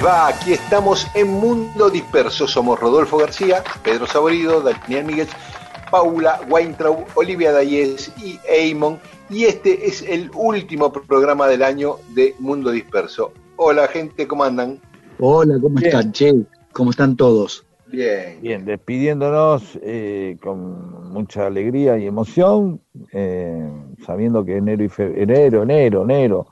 Les va? Aquí estamos en Mundo Disperso. Somos Rodolfo García, Pedro Saborido, Daniel Miguel, Paula Weintraub, Olivia Dayes y Eamon. Y este es el último programa del año de Mundo Disperso. Hola, gente, ¿cómo andan? Hola, ¿cómo están, Che? ¿Cómo están todos? Bien. Bien, despidiéndonos eh, con mucha alegría y emoción, eh, sabiendo que enero y febrero, enero, enero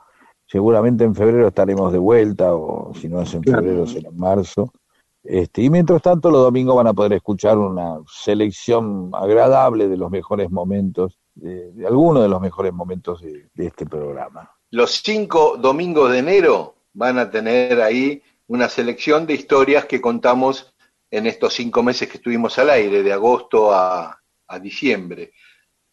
Seguramente en febrero estaremos de vuelta, o si no es en febrero, será en marzo. Este, y mientras tanto, los domingos van a poder escuchar una selección agradable de los mejores momentos, de, algunos de los mejores momentos de, este programa. Los cinco domingos de enero van a tener ahí una selección de historias que contamos en estos cinco meses que estuvimos al aire, de agosto a, diciembre.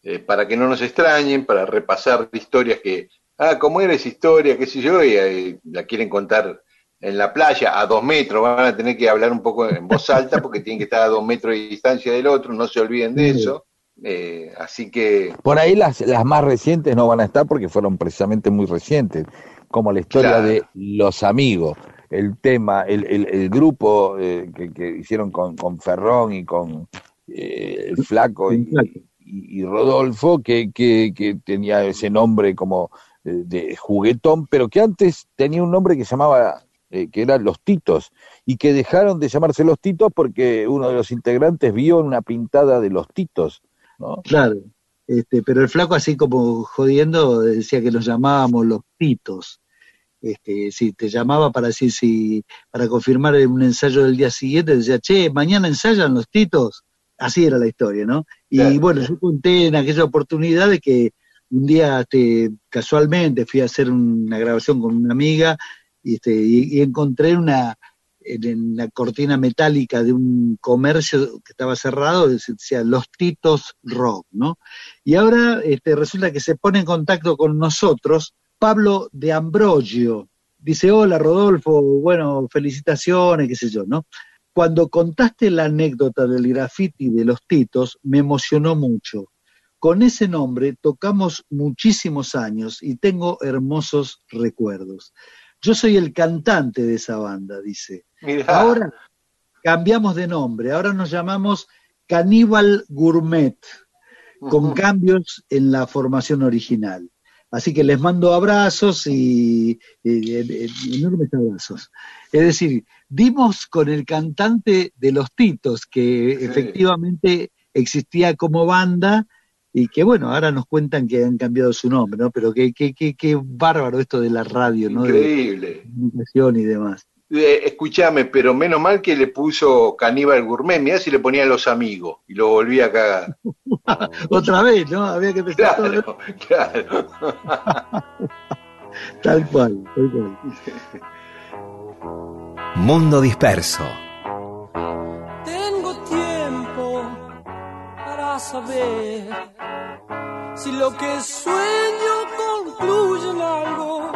Eh, para que no nos extrañen, para repasar historias que ah, ¿cómo era esa historia? qué sé yo, y la quieren contar en la playa a dos metros, van a tener que hablar un poco en voz alta porque tienen que estar a dos metros de distancia del otro, no se olviden de eso. Eh, así que... Por ahí las, las más recientes no van a estar porque fueron precisamente muy recientes, como la historia de Los Amigos, el tema, el, el, grupo eh, que, hicieron con, con Ferrón y con eh, el Flaco y, y, Rodolfo, que, que, que tenía ese nombre como de juguetón, pero que antes tenía un nombre que llamaba, eh, que eran Los Titos, y que dejaron de llamarse Los Titos porque uno de los integrantes vio una pintada de Los Titos. ¿no? Claro, este, pero el flaco así como jodiendo decía que los llamábamos Los Titos. Este, si te llamaba para decir si para confirmar un ensayo del día siguiente, decía, che, mañana ensayan los titos. Así era la historia, ¿no? Y bueno, yo conté en aquella oportunidad de que un día este, casualmente fui a hacer una grabación con una amiga y, este, y, encontré una en la cortina metálica de un comercio que estaba cerrado, decía Los Titos Rock, ¿no? Y ahora este, resulta que se pone en contacto con nosotros Pablo de Ambrogio. Dice, hola Rodolfo, bueno, felicitaciones, qué sé yo, ¿no? Cuando contaste la anécdota del graffiti de los Titos, me emocionó mucho con ese nombre tocamos muchísimos años y tengo hermosos recuerdos. Yo soy el cantante de esa banda, dice. Ahora cambiamos de nombre, ahora nos llamamos Caníbal Gourmet, con cambios en la formación original. Así que les mando abrazos y, enormes abrazos. Es decir, dimos con el cantante de los Titos, que efectivamente existía como banda, y que bueno, ahora nos cuentan que han cambiado su nombre, ¿no? Pero qué, qué, qué, qué bárbaro esto de la radio, ¿no? Increíble. De y demás. Eh, escúchame, pero menos mal que le puso Caníbal Gourmet, mirá si le ponía los amigos y lo volvía a cagar. Otra vez, ¿no? Había que empezar claro, Claro. tal cual, tal cual. Mundo disperso saber si lo que sueño concluye en algo.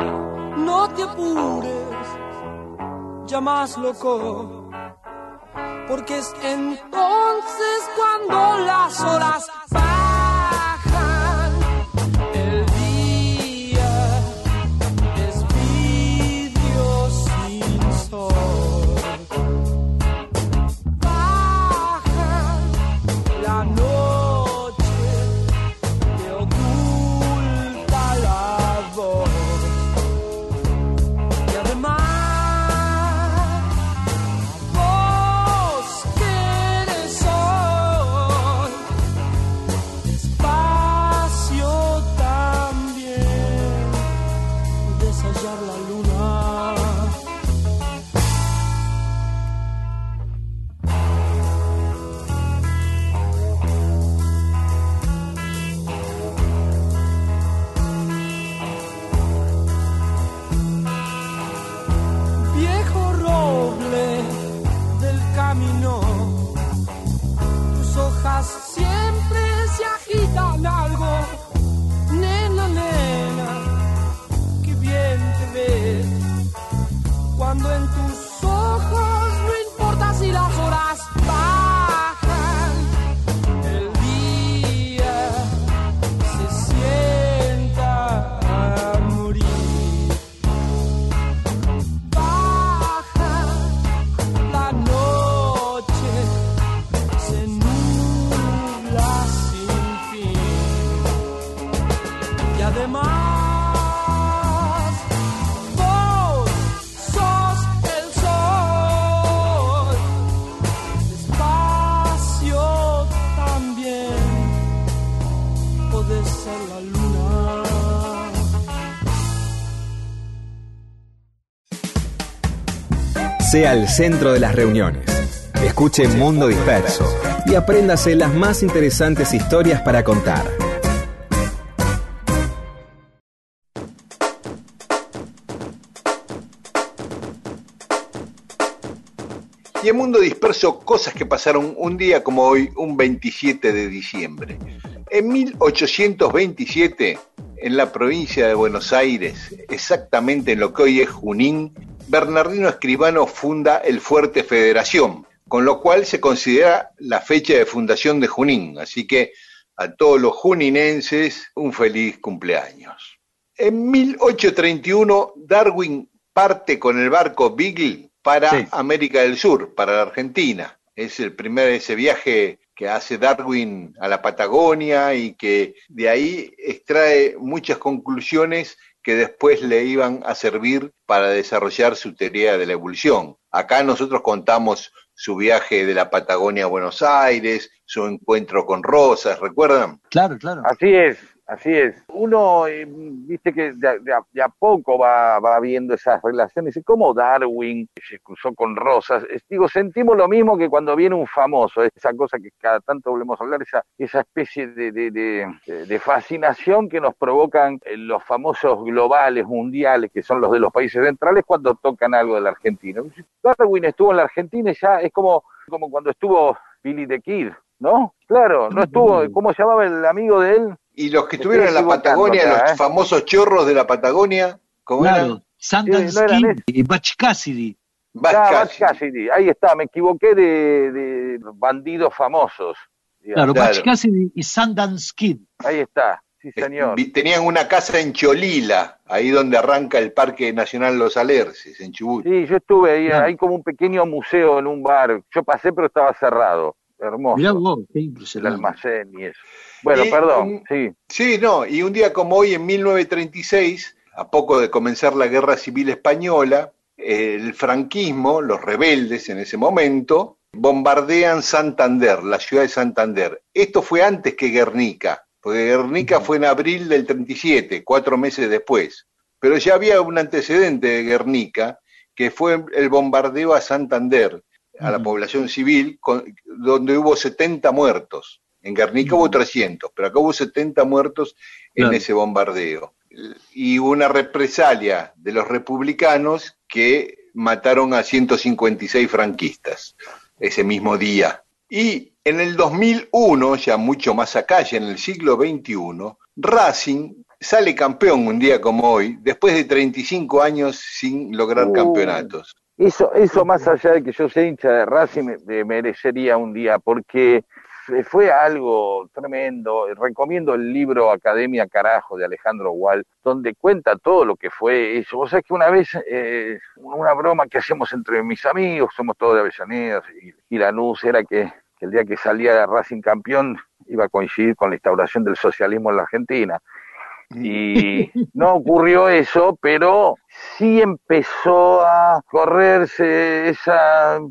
No te apures, ya más loco, porque es entonces cuando las horas avasallar sea el centro de las reuniones. Escuche Mundo Disperso y apréndase las más interesantes historias para contar. Y en Mundo Disperso, cosas que pasaron un día como hoy, un 27 de diciembre. En 1827, en la provincia de Buenos Aires, exactamente en lo que hoy es Junín, Bernardino Escribano funda el Fuerte Federación, con lo cual se considera la fecha de fundación de Junín. Así que a todos los juninenses, un feliz cumpleaños. En 1831, Darwin parte con el barco Beagle para Sí. América del Sur, para la Argentina. Es el primer ese viaje que hace Darwin a la Patagonia y que de ahí extrae muchas conclusiones que después le iban a servir para desarrollar su teoría de la evolución. Acá nosotros contamos su viaje de la Patagonia a Buenos Aires, su encuentro con Rosas, ¿recuerdan? Claro, claro. Así es, así es. Uno, eh, viste que de, a- de a, poco va, va viendo esas relaciones. Y como Darwin se cruzó con Rosas. Es- digo, sentimos lo mismo que cuando viene un famoso, esa cosa que cada tanto volvemos a hablar, esa, esa especie de, de, de- fascinación que nos provocan eh, los famosos globales, mundiales, que son los de los países centrales, cuando tocan algo de la Argentina. Darwin estuvo en la Argentina y ya es como, como cuando estuvo Billy the Kid, ¿no? Claro, no estuvo, ¿cómo se llamaba el amigo de él? Y los que estuvieron en la Patagonia, acá, los ¿eh? famosos chorros de la Patagonia, ¿cómo Claro, eran? Sundance no y Butch Cassidy. Ah, Cassidy. Cassidy, ahí está, me equivoqué de, de bandidos famosos. digamos. Claro, Claro. Butch Cassidy y Sundance Kid. Ahí está, sí señor. Vi- Tenían una casa en Cholila, ahí donde arranca el Parque Nacional Los Alerces, en Chubut. Sí, yo estuve ahí, Claro. hay como un pequeño museo en un bar. Yo pasé, pero estaba cerrado. Hermoso. Mirá vos, qué el impresionante. almacén y eso. Bueno, Y, perdón, sí. Sí, no, y un día como hoy, en 1936, a poco de comenzar la Guerra Civil Española, el franquismo, los rebeldes en ese momento, bombardean Santander, la ciudad de Santander. Esto fue antes que Guernica, porque Guernica fue en abril del 37, cuatro meses después. Pero ya había un antecedente de Guernica, que fue el bombardeo a Santander, a la población civil, con- donde hubo 70 muertos. En Guernica hubo Ujú. 300, pero acá hubo 70 muertos en Claro. ese bombardeo. Y una represalia de los republicanos que mataron a 156 franquistas ese mismo día. Y en el 2001, ya mucho más acá, ya en el siglo XXI, Racing sale campeón un día como hoy, después de 35 años sin lograr Uh. campeonatos. Eso, eso más allá de que yo sea hincha de Racing, me, me merecería un día, porque fue- fue algo tremendo. Recomiendo el libro Academia Carajo de Alejandro Wall, donde cuenta todo lo que fue eso. Vos sabés que una vez, eh, una broma que hacemos entre mis amigos, somos todos de Avellaneda y, y Lanús, era que, que el día que salía Racing campeón iba a coincidir con la instauración del socialismo en la Argentina. Y no ocurrió eso, pero sí empezó a correrse ese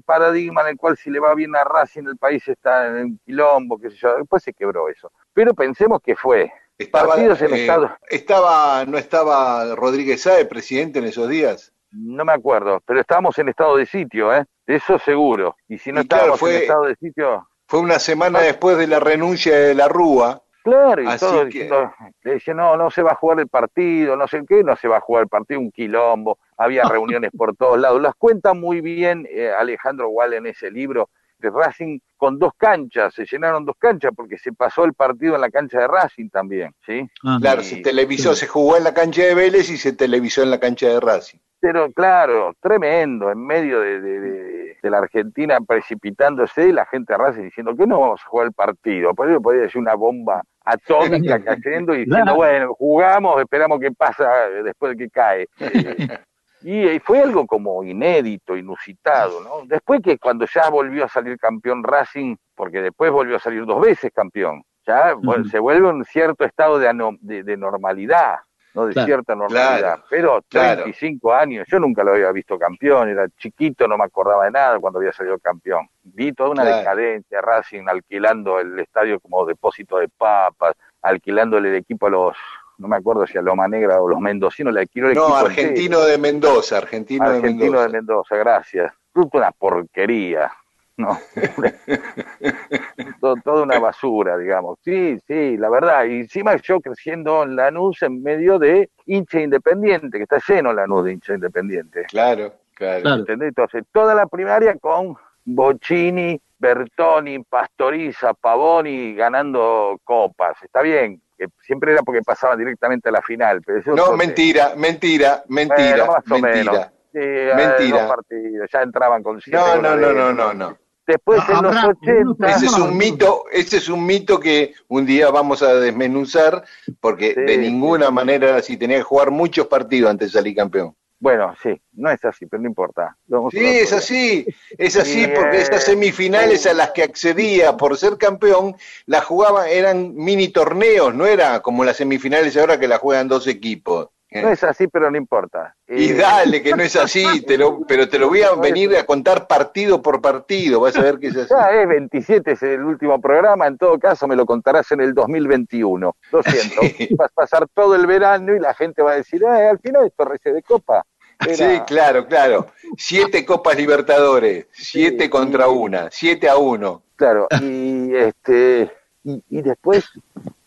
paradigma en el cual si le va bien a Racing el país está en un quilombo, qué sé yo, después se quebró eso. Pero pensemos que fue Estaba, Partidos en eh, estado- estaba, ¿No estaba Rodríguez Sáez presidente en esos días? No me acuerdo, pero estábamos en estado de sitio, ¿eh? Eso seguro. Y si no Y claro, estábamos fue- en estado de sitio, Fue una semana después de la renuncia de la Rúa. Claro, y Así todo que- diciendo, le decía, no, no se va a jugar el partido, no sé qué, no se va a jugar el partido, un quilombo, había reuniones por todos lados. Las cuenta muy bien eh, Alejandro Wall en ese libro de Racing con dos canchas, se llenaron dos canchas porque se pasó el partido en la cancha de Racing también, ¿sí? Ah, Claro, Y- se televisó, se jugó en la cancha de Vélez y se televisó en la cancha de Racing. Pero claro, tremendo, en medio de, de- de- de la Argentina precipitándose y la gente Racing diciendo que no vamos a jugar el partido. Por eso podría ser una bomba atómica cayendo y diciendo, Claro. bueno, jugamos, esperamos que pasa después de que cae. Y, fue algo como inédito, inusitado, ¿no? Después que cuando ya volvió a salir campeón Racing, porque después volvió a salir dos veces campeón, ya se vuelve un cierto estado de, de, de normalidad, ¿no? De Claro. cierta normalidad. Claro. Pero Claro. 35 años, yo nunca lo había visto campeón, era chiquito, no me acordaba de nada cuando había salido campeón. Vi toda una Claro. decadencia, Racing alquilando el estadio como depósito de papas, alquilándole el equipo a los, no me acuerdo si a Loma Negra o los mendocinos, le alquiló el No, equipo argentino de Mendoza, argentino, de argentino Mendoza. de Mendoza, gracias. Toda una porquería, ¿no? Todo- toda una basura, digamos. Sí, sí, la verdad. Y encima yo creciendo en Lanús en medio de hincha independiente, que está lleno Lanús de hincha independiente. Claro, claro. Claro. ¿Entendés? Entonces, toda la primaria con Bocini, Bertoni, Pastoriza, Pavoni ganando copas. Está bien, que siempre era porque pasaban directamente a la final. Pero eso No, mentira, mentira, mentira, Bueno, más o menos. mentira. Sí, eh, Mentira. dos partidos, ya entraban con siete No, no, no, no, no, no. Después en los habrá- 80... Ese es un mito, ese es un mito que un día vamos a desmenuzar, porque Sí, de ninguna sí. manera así tenía que jugar muchos partidos antes de salir campeón. Bueno, sí, no es así, pero no importa. Vamos Sí, es así, es así, Sí, porque eh, esas semifinales a las que accedía por ser campeón, las jugaban, eran mini torneos, no era como las semifinales ahora que las juegan dos equipos. Eh, No es así, pero no importa. Y Eh, dale, que no es así, te lo, pero te lo voy a venir a contar partido por partido, vas a ver que es así. Ya es 27, es el último programa, en todo caso me lo contarás en el 2021. Lo siento, Sí. vas a pasar todo el verano y la gente va a decir, "Ah, al final esto rece de copa. Era- Sí, claro, claro. Siete Copas Libertadores, siete Sí, contra una, siete a uno. Claro, y este y, y después,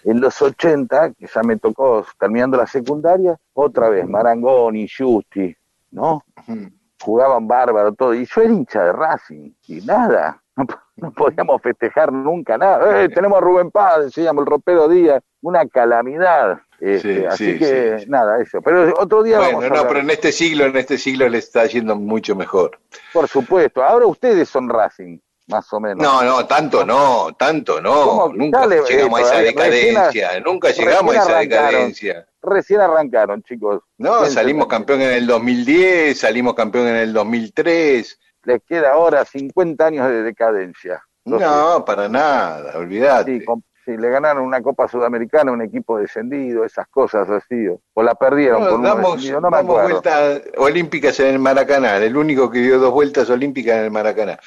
en los 80, que ya me tocó terminando la secundaria, otra vez Marangoni, Justi, ¿no? Jugaban bárbaro todo, y yo era hincha de Racing, y nada, no, po- no podíamos festejar nunca nada. ¡Eh, tenemos a Rubén Paz, decíamos el ropero Díaz, una calamidad. Este, Sí, así sí, que sí. nada, eso. Pero otro día vamos Bueno, a no, hablar. pero en este siglo, en este siglo le está yendo mucho mejor. Por supuesto, ahora ustedes son Racing, más o menos. No, no, tanto no, tanto no. Nunca Dale, llegamos eh, a esa recién decadencia, nunca llegamos a esa decadencia. Recién arrancaron, chicos. No, salimos campeón en el 2010, salimos campeón en el 2003. Les queda ahora 50 años de decadencia. No, para nada, sé. olvídate. Sí, sí, le ganaron una Copa Sudamericana a un equipo descendido, esas cosas así. O la perdieron No, por damos no damos vueltas olímpicas en el Maracaná, el único que dio dos vueltas olímpicas en el Maracaná.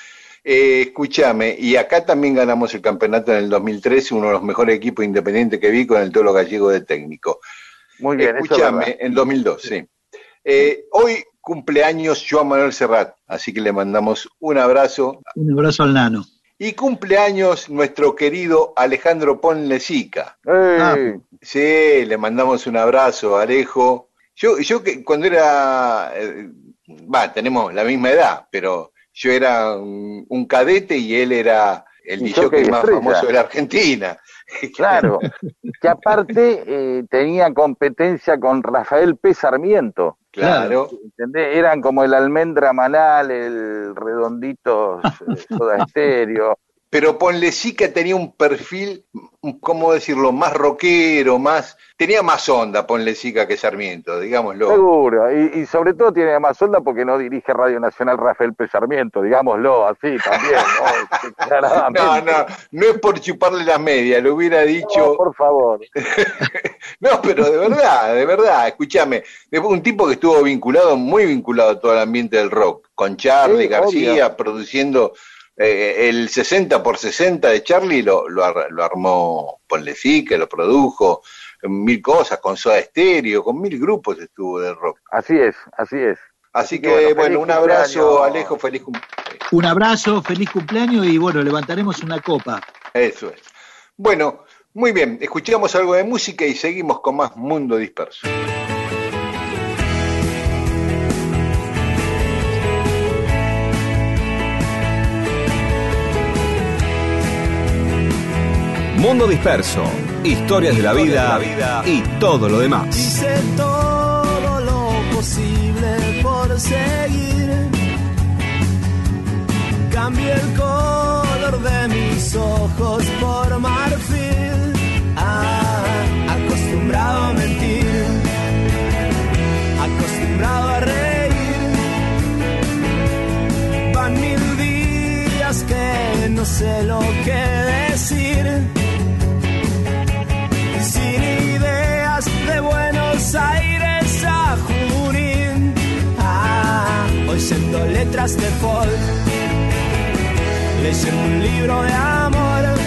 Eh, escúchame, y acá también ganamos el campeonato en el 2013, uno de los mejores equipos independientes que vi con el Tolo Gallego de técnico. Muy bien, Escúchame, en 2002, sí. Eh, hoy cumpleaños Joan Manuel Serrat, así que le mandamos un abrazo. Un abrazo al nano. Y cumpleaños nuestro querido Alejandro Ponlecica. Ah, Sí, le mandamos un abrazo, Alejo. Yo, yo que cuando era, eh, va, tenemos la misma edad, pero yo era un, un cadete y él era el DJ más estrella. famoso de la Argentina. Claro, que aparte eh, tenía competencia con Rafael P. Sarmiento. Claro. ¿Entendés? Eran como el almendra manal, el redondito eh, soda estéreo. Pero Ponlecica tenía un perfil, ¿cómo decirlo?, más rockero, más, tenía más onda Ponlecica que Sarmiento, digámoslo. Seguro, y, y sobre todo tiene más onda porque no dirige Radio Nacional Rafael P. Sarmiento, digámoslo así también, ¿no? Claramente. No, no, no es por chuparle las medias, lo hubiera No, dicho. por favor. No, pero de verdad, de verdad, escúchame. Un tipo que estuvo vinculado, muy vinculado a todo el ambiente del rock, con Charlie Sí, García, produciendo eh, el 60 por 60 de Charlie, lo, lo, ar- lo armó Ponlecica, lo produjo. mil cosas, con Soda Stereo, con mil grupos estuvo de rock. Así es, así es. Así, Así que, que, bueno, bueno, un abrazo, cumpleaños. Alejo, feliz cumpleaños. Un abrazo, feliz cumpleaños y bueno, levantaremos una copa. Eso es. Bueno, muy bien, escuchamos algo de música y seguimos con más Mundo Disperso. Mundo Disperso, historias de la vida y todo lo demás. Hice todo lo posible por seguir. Cambié el color de mis ojos por marfil. Ah, acostumbrado a mentir. Acostumbrado a reír. Van mil días que no sé lo que decir de Buenos Aires a Junín. Ah, oyendo letras de folk, leyendo un libro de amor.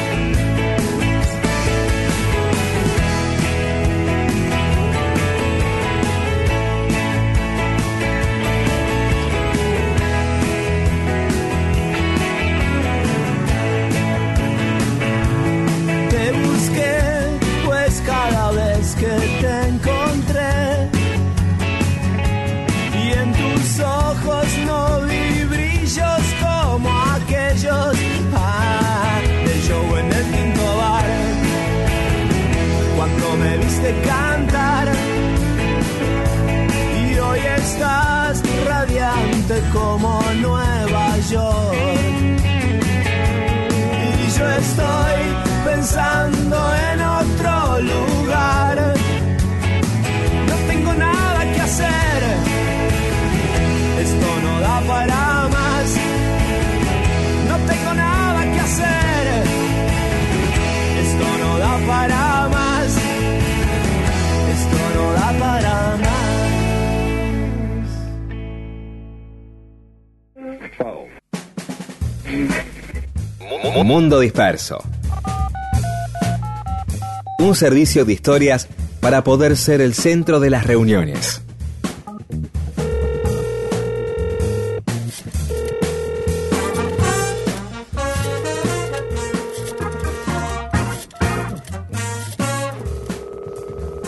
Viste cantar y hoy estás radiante como Nueva York. Y yo estoy pensando en otro lugar. No tengo nada que hacer. Esto no da para más. No tengo nada que hacer. Esto no da para más. Mundo Disperso. Un servicio de historias para poder ser el centro de las reuniones.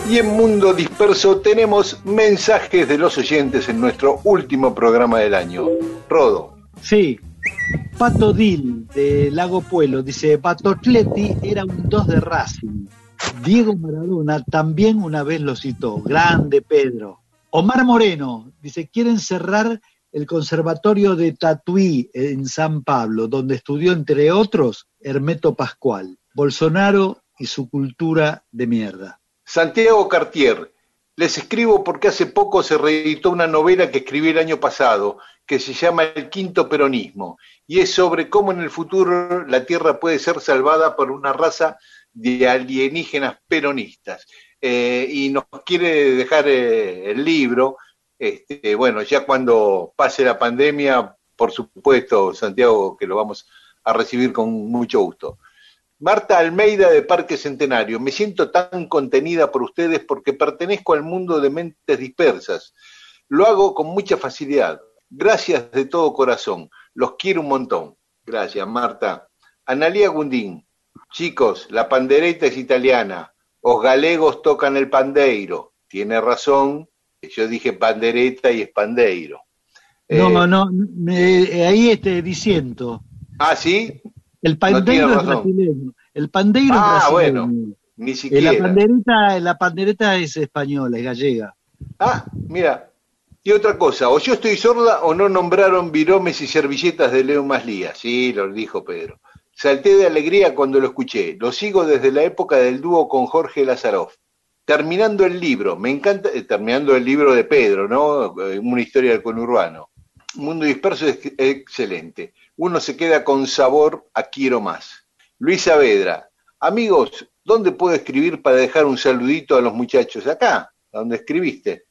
Y en Mundo Disperso tenemos mensajes de los oyentes en nuestro último programa del año. Rodo. Sí. Pato Dil, de Lago Pueblo, dice, Patocleti era un 2 de Racing. Diego Maradona también una vez lo citó. Grande Pedro. Omar Moreno, dice, quieren cerrar el Conservatorio de Tatuí en San Pablo, donde estudió, entre otros, Hermeto Pascual. Bolsonaro y su cultura de mierda. Santiago Cartier. Les escribo porque hace poco se reeditó una novela que escribí el año pasado, que se llama El Quinto Peronismo, y es sobre cómo en el futuro la Tierra puede ser salvada por una raza de alienígenas peronistas. Eh, y nos quiere dejar eh, el libro, este, bueno, ya cuando pase la pandemia, por supuesto, Santiago, que lo vamos a recibir con mucho gusto. Marta Almeida de Parque Centenario, me siento tan contenida por ustedes porque pertenezco al mundo de mentes dispersas. Lo hago con mucha facilidad. Gracias de todo corazón. Los quiero un montón. Gracias, Marta. Analía Gundín. Chicos, la pandereta es italiana. Os galegos tocan el pandeiro. Tiene razón. Yo dije pandereta y es pandeiro. No, Eh, no, me- ahí este, diciendo. Ah, ¿sí? El pandeiro es brasileño. El pandeiro Ah, es brasileño. bueno, Ni Eh, siquiera. la, pandereta, la pandereta es española, es gallega. Ah, mira. Y otra cosa, o yo estoy sorda o no nombraron viromes y servilletas de Leo Maslía. Sí, lo dijo Pedro. Salté de alegría cuando lo escuché. Lo sigo desde la época del dúo con Jorge Lazaroff. Terminando el libro, me encanta, eh, terminando el libro de Pedro, ¿no? Eh, Una historia del conurbano. Mundo disperso es excelente. Uno se queda con sabor a quiero más. Luis Saavedra, amigos, ¿dónde puedo escribir para dejar un saludito a los muchachos? Acá, donde escribiste.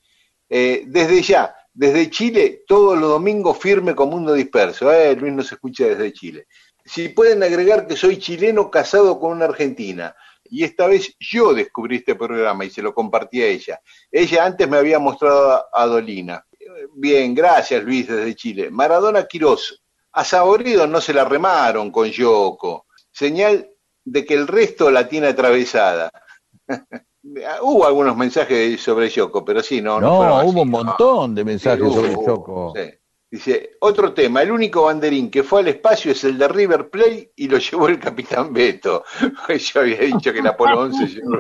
Eh, desde ya, desde Chile, todos los domingos firme con Mundo Disperso. Eh, Luis nos escucha desde Chile. Si pueden agregar que soy chileno casado con una argentina. y esta vez yo descubrí este programa y se lo compartí a ella. Ella antes me había mostrado a Dolina. Bien, gracias Luis desde Chile. Maradona Quirós, a Saborido no se la remaron con Yoko. Señal de que el resto la tiene atravesada. hubo algunos mensajes sobre Yoko, pero sí, no. No, así, hubo un no. montón de mensajes Sí, sobre sí. Dice, otro tema, el único banderín que fue al espacio es el de River Plate y lo llevó el capitán Beto. Yo había dicho que el Apolo 11 llevó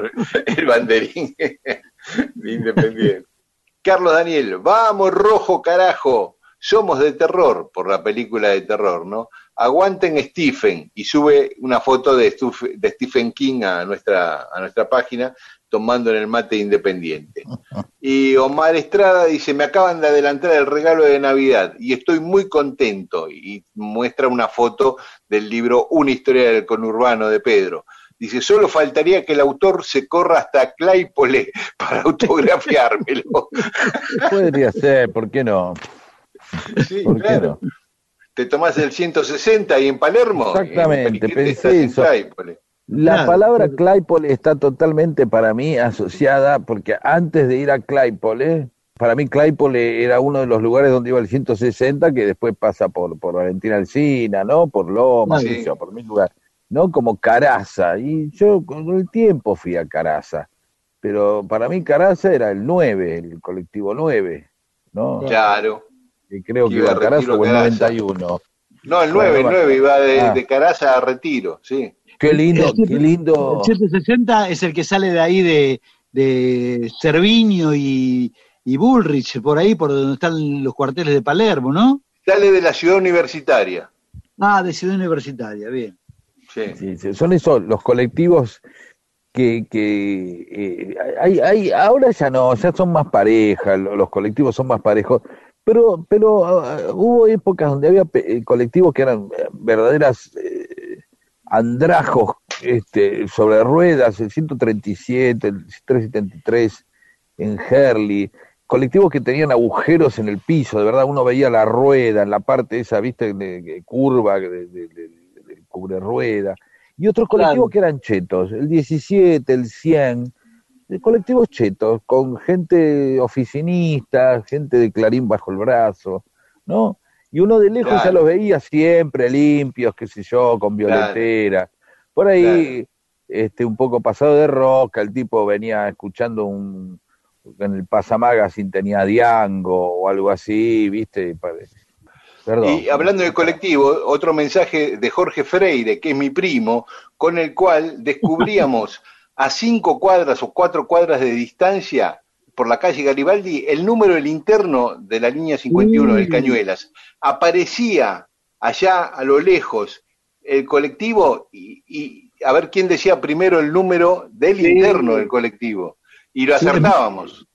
el banderín de Independiente. Carlos Daniel, vamos rojo carajo, somos de terror, por la película de terror, ¿no? Aguanten Stephen y sube una foto de, de Stephen King a nuestra, a nuestra página tomando en el mate independiente. Y Omar Estrada dice, me acaban de adelantar el regalo de Navidad y estoy muy contento. Y muestra una foto del libro Una historia del conurbano de Pedro. Dice, solo faltaría que el autor se corra hasta Claypole para autografiármelo. Podría ser, ¿por qué no? Sí, ¿Por qué claro. no? Te tomás el 160 ahí en Palermo. Exactamente, en pensé en eso. Claypole. La palabra. Claypole está totalmente para mí asociada, porque antes de ir a Claypole, para mí Claypole era uno de los lugares donde iba el 160, que después pasa por, por Valentina Alcina, ¿no? Por Loma, Sí. yo, por mil lugares, ¿no? Como Caraza. Y yo con el tiempo fui a Caraza. Pero para mí Caraza era el 9, el colectivo 9, ¿no? Claro. Y creo que Iba iba a Caraza o el Caraza. 91. No, el 9, el Bueno, 9 iba de, ah. de Caraza a Retiro, sí. Qué lindo, El qué lindo. El 760 es el que sale de ahí de, de Cerviño y, y Bullrich, por ahí, por donde están los cuarteles de Palermo, ¿no? Sale de la ciudad universitaria. Ah, de Ciudad Universitaria, bien. Sí. Sí, sí, son esos los colectivos que, que eh, hay, hay, ahora ya no, ya son más parejas, lo- los colectivos son más parejos, pero, pero ah, hubo épocas donde había eh, colectivos que eran eh, verdaderas eh, andrajos este, sobre ruedas, el 137, el 373 en Herley, colectivos que tenían agujeros en el piso, de verdad uno veía la rueda en la parte esa, viste, de, de curva, de, de, de- de cubre rueda, y otros colectivos Claro. que eran chetos, el 17, el 100, de colectivos chetos, con gente oficinista, gente de clarín bajo el brazo, ¿no? Y uno de lejos ya los veía siempre limpios, qué sé yo, con violetera. Por ahí, este, un poco pasado de roca, el tipo venía escuchando un, en el Pasamagazine tenía Diango o algo así, ¿viste? Perdón. Y hablando de colectivo, otro mensaje de Jorge Freire, que es mi primo, con el cual descubríamos a cinco cuadras o cuatro cuadras de distancia por la calle Garibaldi el número del interno de la línea 51 del Mm. Cañuelas. Aparecía allá a lo lejos el colectivo y, y a ver quién decía primero el número del Sí. interno del colectivo. Y lo acertábamos.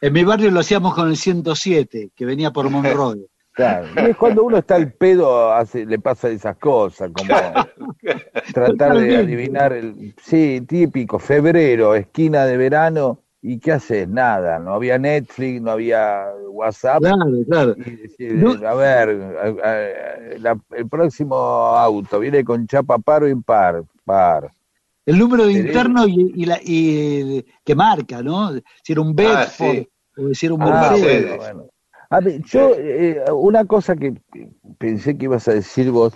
En mi barrio lo hacíamos con el 107, que venía por Monroy. Claro, y es cuando uno está al pedo, hace, le pasa esas cosas, como tratar de adivinar el, sí, típico, febrero, esquina de verano, ¿y qué haces? Nada, no había Netflix, no había WhatsApp, Claro, claro. y No. a ver, a- a- la- el próximo auto viene con chapa par o impar, par. El número de interno y, y la, y, que marca, ¿no? Si era un Bedford sí. o decir un Ah, Mercedes. Mercedes. bueno, bueno. A ver, yo, eh, una cosa que pensé que ibas a decir vos,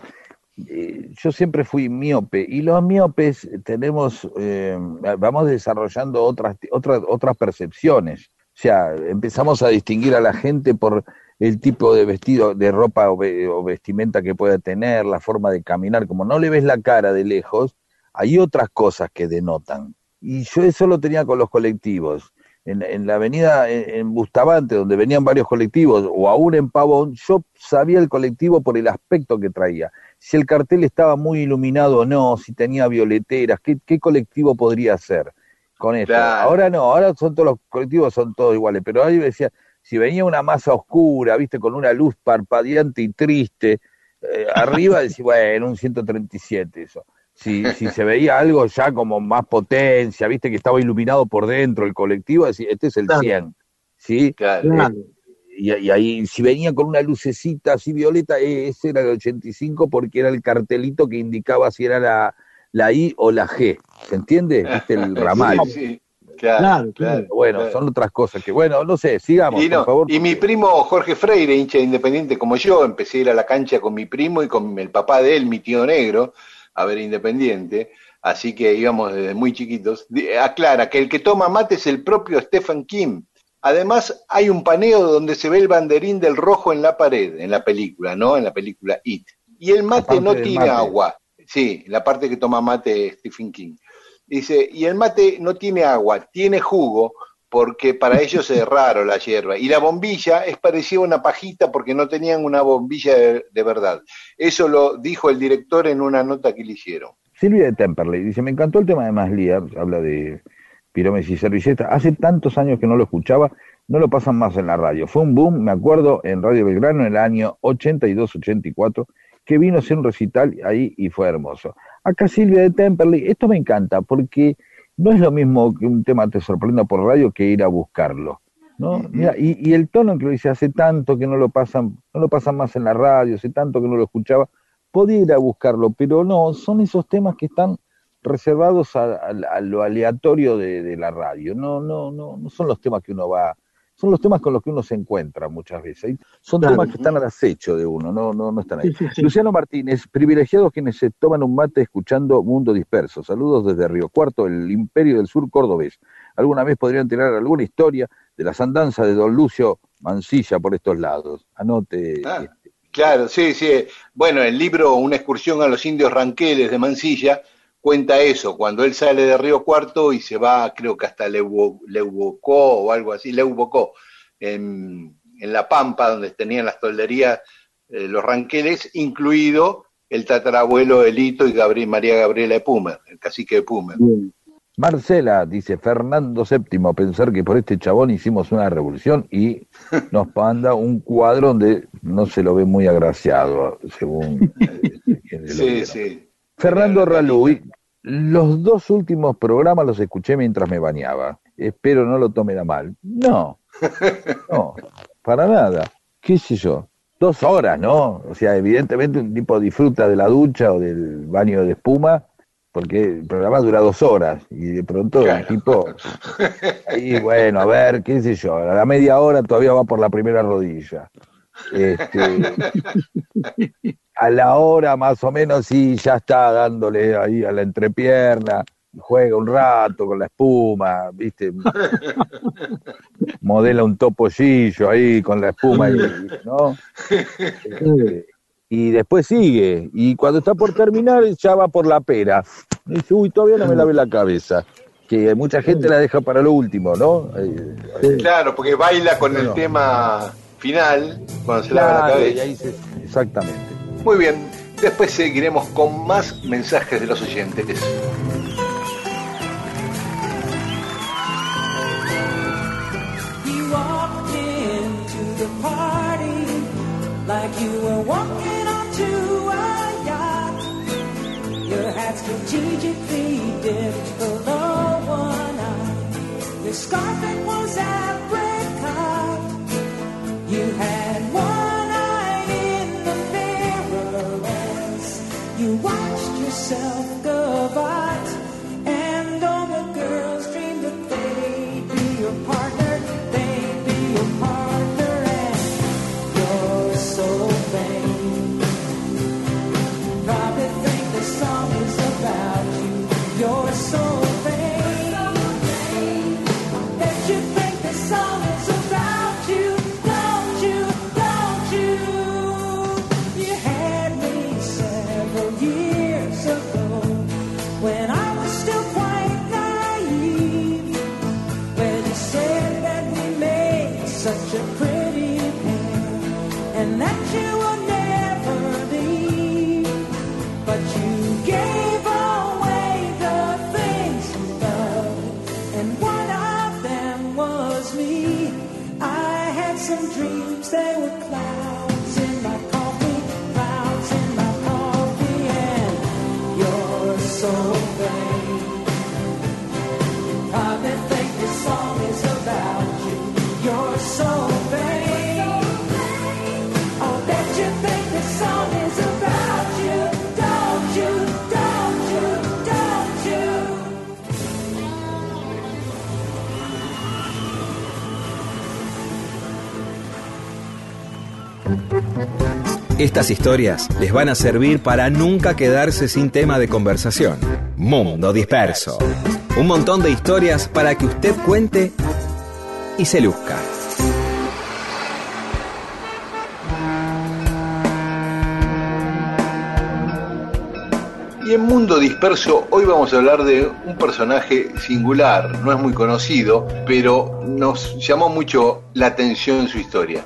eh, yo siempre fui miope y los miopes tenemos, eh, vamos desarrollando otras, otras, otras percepciones. O sea, empezamos a distinguir a la gente por el tipo de vestido, de ropa o, o vestimenta que pueda tener, la forma de caminar. Como no le ves la cara de lejos, hay otras cosas que denotan. Y yo eso lo tenía con los colectivos. En, en la avenida, en, en Bustamante, donde venían varios colectivos, o aún en Pavón, yo sabía el colectivo por el aspecto que traía. Si el cartel estaba muy iluminado o no, si tenía violeteras, qué, qué colectivo podría ser con esto. Claro. Ahora no, ahora son todos los colectivos son todos iguales, pero ahí decía, si venía una masa oscura, viste, con una luz parpadeante y triste, eh, arriba decía, bueno, un 137 eso. Si, si se veía algo ya como más potencia, viste que estaba iluminado por dentro el colectivo, decía, este es el Claro. 100, ¿sí? Claro. Claro. Y, y ahí, si venía con una lucecita así violeta, eh, ese era el 85 porque era el cartelito que indicaba si era la, la I o la G. ¿Se entiende? ¿Viste el ramal? Sí, sí, claro, Claro, claro. Bueno, claro. son otras cosas que, bueno, no sé, sigamos, Y, no, por favor. y mi primo Jorge Freire, hincha de Independiente como yo, empecé a ir a la cancha con mi primo y con el papá de él, mi tío negro, a ver Independiente, así que íbamos desde muy chiquitos. Aclara que el que toma mate es el propio Stephen King. Además, hay un paneo donde se ve el banderín del rojo en la pared, en la película, ¿no? En la película It. Y el mate no tiene mate. agua. Sí, la parte que toma mate Stephen King. Dice, y el mate no tiene agua, tiene jugo, porque para ellos es raro la hierba. Y la bombilla es parecida a una pajita porque no tenían una bombilla de, de verdad. Eso lo dijo el director en una nota que le hicieron. Silvia de Temperley dice, me encantó el tema de Maslier, habla de piromes y servilleta. Hace tantos años que no lo escuchaba, no lo pasan más en la radio. Fue un boom, me acuerdo, en Radio Belgrano en el año 82-84, que vino a hacer un recital ahí y fue hermoso. Acá Silvia de Temperley, esto me encanta porque no es lo mismo que un tema te sorprenda por radio que ir a buscarlo. ¿no? Mira, y, y el tono en que lo dice, hace tanto que no lo pasan, no lo pasan más en la radio, hace tanto que no lo escuchaba, podía ir a buscarlo, pero no, son esos temas que están reservados a, a- a lo aleatorio de, de la radio. No, no, no, no son los temas que uno va, son los temas con los que uno se encuentra muchas veces. Son Claro. temas que están al acecho de uno, no, no, no están ahí. Sí, sí, sí. Luciano Martínez, privilegiados quienes se toman un mate escuchando Mundo Disperso. Saludos desde Río Cuarto, el Imperio del Sur cordobés. Alguna vez podrían tirar alguna historia de las andanzas de don Lucio Mancilla por estos lados. Anote. Ah, este, Claro, sí, sí. Bueno, el libro Una excursión a los indios ranqueles de Mansilla cuenta eso, cuando él sale de Río Cuarto y se va, creo que hasta Leubo- Leucocó o algo así, Leubocó, en, en La Pampa, donde tenían las tolderías eh, los ranqueles, incluido el tatarabuelo Elito y Gabriel, María Gabriela de Pumer, el cacique de Pumer. Bien. Marcela dice, Fernando VII, pensar que por este chabón hicimos una revolución y nos manda un cuadro donde no se lo ve muy agraciado, según eh, lo Sí, sí. Fernando Raluy, los dos últimos programas los escuché mientras me bañaba. Espero no lo tomen a mal. No, no, para nada. ¿Qué sé yo? Dos horas, ¿no? O sea, evidentemente un tipo disfruta de la ducha o del baño de espuma, porque el programa dura dos horas y de pronto el tipo... Y bueno, a ver, qué sé yo, a la media hora todavía va por la primera rodilla. Este, a la hora más o menos sí ya está dándole ahí a la entrepierna, juega un rato con la espuma, viste, modela un topollillo ahí con la espuma y, ¿no? Este, y después sigue, y cuando está por terminar ya va por la pera. Y dice, uy, todavía no me lavé la cabeza. Que mucha gente la deja para lo último, ¿no? Eh, Claro, porque baila con el No. tema final cuando se lava la cabeza. ahí se- exactamente. Muy bien, después seguiremos con más mensajes de los oyentes. You walked into the party like you were walking onto a yacht. Your hat strategically dipped below one eye. Your scarf it you watched yourself go by. Estas historias les van a servir para nunca quedarse sin tema de conversación. Mundo Disperso. Un montón de historias para que usted cuente y se luzca. Y en Mundo Disperso hoy vamos a hablar de un personaje singular, no es muy conocido, pero nos llamó mucho la atención su historia.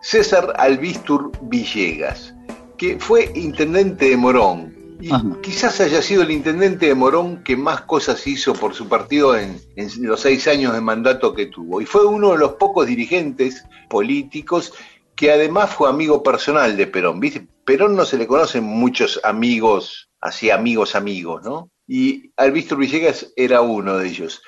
César Albistur Villegas, que fue intendente de Morón. Y Ajá. quizás haya sido el intendente de Morón que más cosas hizo por su partido en, en los seis años de mandato que tuvo. Y fue uno de los pocos dirigentes políticos que además fue amigo personal de Perón. ¿viste? Perón no se le conocen muchos amigos, así amigos, amigos, ¿no? Y Albistur Villegas era uno de ellos.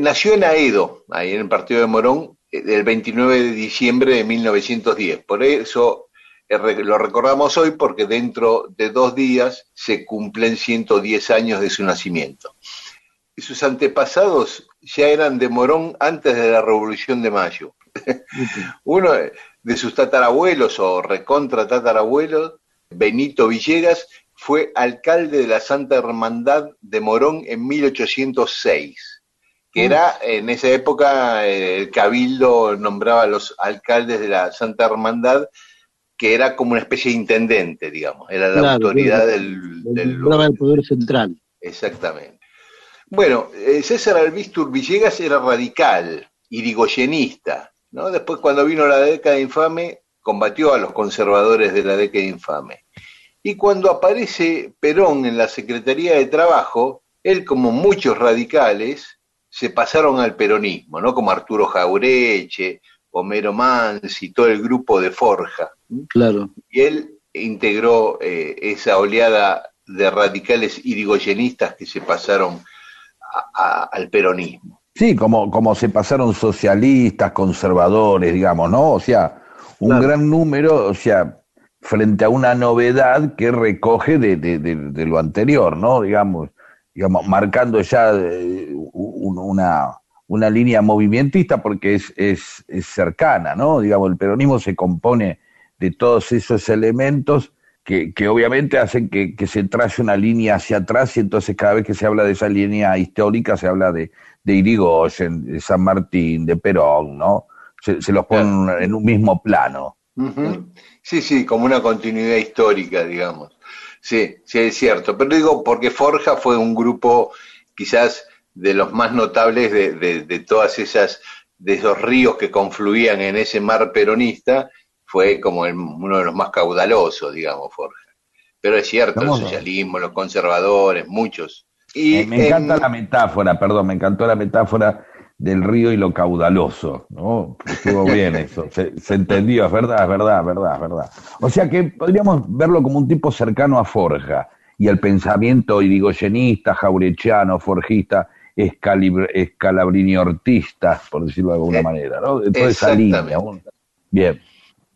Nació en Aedo, ahí en el partido de Morón, eh, el 29 de diciembre de 1910. Por eso eh, lo recordamos hoy porque dentro de dos días se cumplen 110 años de su nacimiento. Sus antepasados ya eran de Morón antes de la Revolución de Mayo. Uno de sus tatarabuelos o recontra tatarabuelos, Benito Villegas, fue alcalde de la Santa Hermandad de Morón en 1806, que era en esa época eh, el cabildo nombraba a los alcaldes de la Santa Hermandad, que era como una especie de intendente, digamos, era la Claro, autoridad del, del Poder Central. Exactamente. Bueno, eh, César Albistur Villegas era radical, irigoyenista, ¿no? Después cuando vino la década infame, combatió a los conservadores de la década infame. Y cuando aparece Perón en la Secretaría de Trabajo, él como muchos radicales se pasaron al peronismo, ¿no? Como Arturo Jaureche, Homero Mansi, todo el grupo de Forja. Claro. y él integró eh, esa oleada de radicales irigoyenistas que se pasaron a- a- al peronismo. Sí, como, como se pasaron socialistas, conservadores, digamos, ¿no? O sea, un Claro. gran número, o sea, frente a una novedad que recoge de, de- de- de lo anterior, ¿no? Digamos, digamos marcando ya eh, un- una, una línea movimentista porque es, es, es cercana, ¿no? Digamos, el peronismo se compone de todos esos elementos que, que obviamente hacen que, que se trace una línea hacia atrás y entonces cada vez que se habla de esa línea histórica se habla de, de Irigoyen, de San Martín, de Perón, ¿no? Se, se los ponen en un mismo plano. Sí, sí, como una continuidad histórica, digamos. Sí, sí, es cierto. Pero digo, porque Forja fue un grupo quizás de los más notables de, de- de todas esas, de esos ríos que confluían en ese mar peronista, fue como el- uno de los más caudalosos, digamos, Forja. Pero es cierto, el socialismo, los conservadores, muchos. Y Me, me encanta en- la metáfora, perdón, me encantó la metáfora del río y lo caudaloso, ¿no? Estuvo bien eso, se, se entendió, es verdad, es verdad, es verdad, es verdad. O sea que podríamos verlo como un tipo cercano a Forja y al pensamiento irigoyenista, jaurechiano, forjista, escalibr- escalabrini ortista, por decirlo de alguna Eh, manera, ¿no? De toda esa línea. Bien.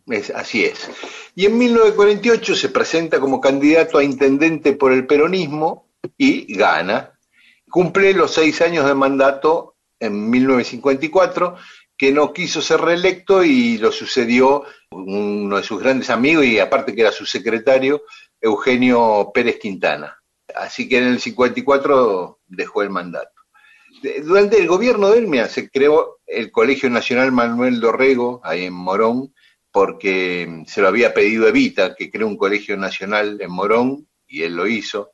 Es- así es. Y en 1948 se presenta como candidato a intendente por el peronismo y gana. Cumple los seis años de mandato en 1954, que no quiso ser reelecto y lo sucedió uno de sus grandes amigos y aparte que era su secretario, Eugenio Pérez Quintana. Así que en el 54 dejó el mandato. Durante el gobierno de mira, se creó el Colegio Nacional Manuel Dorrego, ahí en Morón, porque se lo había pedido Evita, que creó un colegio nacional en Morón, y él lo hizo,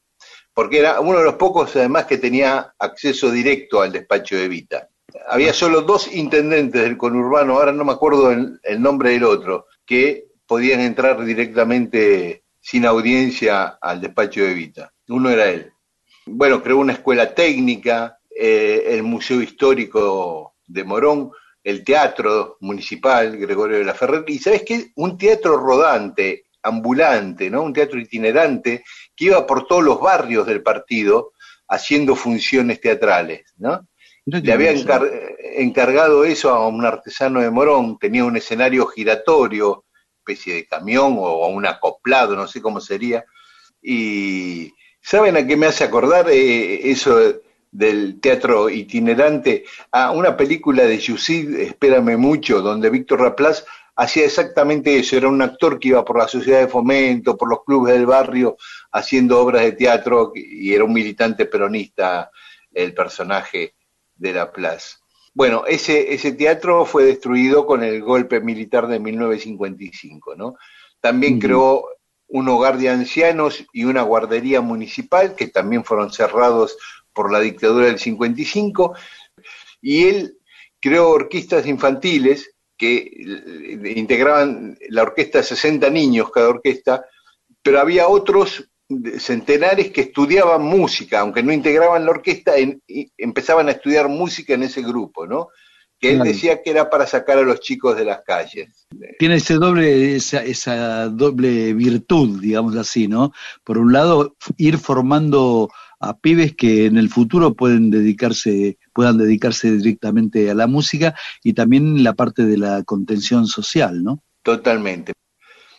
porque era uno de los pocos, además, que tenía acceso directo al despacho de Evita. Había solo dos intendentes del conurbano, ahora no me acuerdo el, nombre del otro, que podían entrar directamente sin audiencia al despacho de Evita. Uno era él. Bueno, creó una escuela técnica, eh, el Museo Histórico de Morón, el Teatro Municipal Gregorio de la Ferrer, y ¿sabes qué? Un teatro rodante, ambulante, ¿no? Un teatro itinerante que iba por todos los barrios del partido haciendo funciones teatrales, ¿no? Le había encar- encargado eso a un artesano de Morón, tenía un escenario giratorio, especie de camión o un acoplado, no sé cómo sería. Y ¿saben a qué me hace acordar eh, eso del teatro itinerante? A una película de Yusid, Espérame mucho, donde Víctor Raplaz hacía exactamente eso, era un actor que iba por la sociedad de fomento, por los clubes del barrio, haciendo obras de teatro y era un militante peronista el personaje de La Plaza. Bueno, ese, ese teatro fue destruido con el golpe militar de 1955, ¿no? También creó un hogar de ancianos y una guardería municipal que también fueron cerrados por la dictadura del 55 y él creó orquestas infantiles que eh, integraban la orquesta 60 niños cada orquesta, pero había otros centenares que estudiaban música, aunque no integraban la orquesta, en- y empezaban a estudiar música en ese grupo, ¿no? Que él decía que era para sacar a los chicos de las calles. Tiene ese doble, esa, esa doble virtud, digamos así, ¿no? Por un lado, ir formando a pibes que en el futuro pueden dedicarse, puedan dedicarse directamente a la música y también la parte de la contención social, ¿no? Totalmente.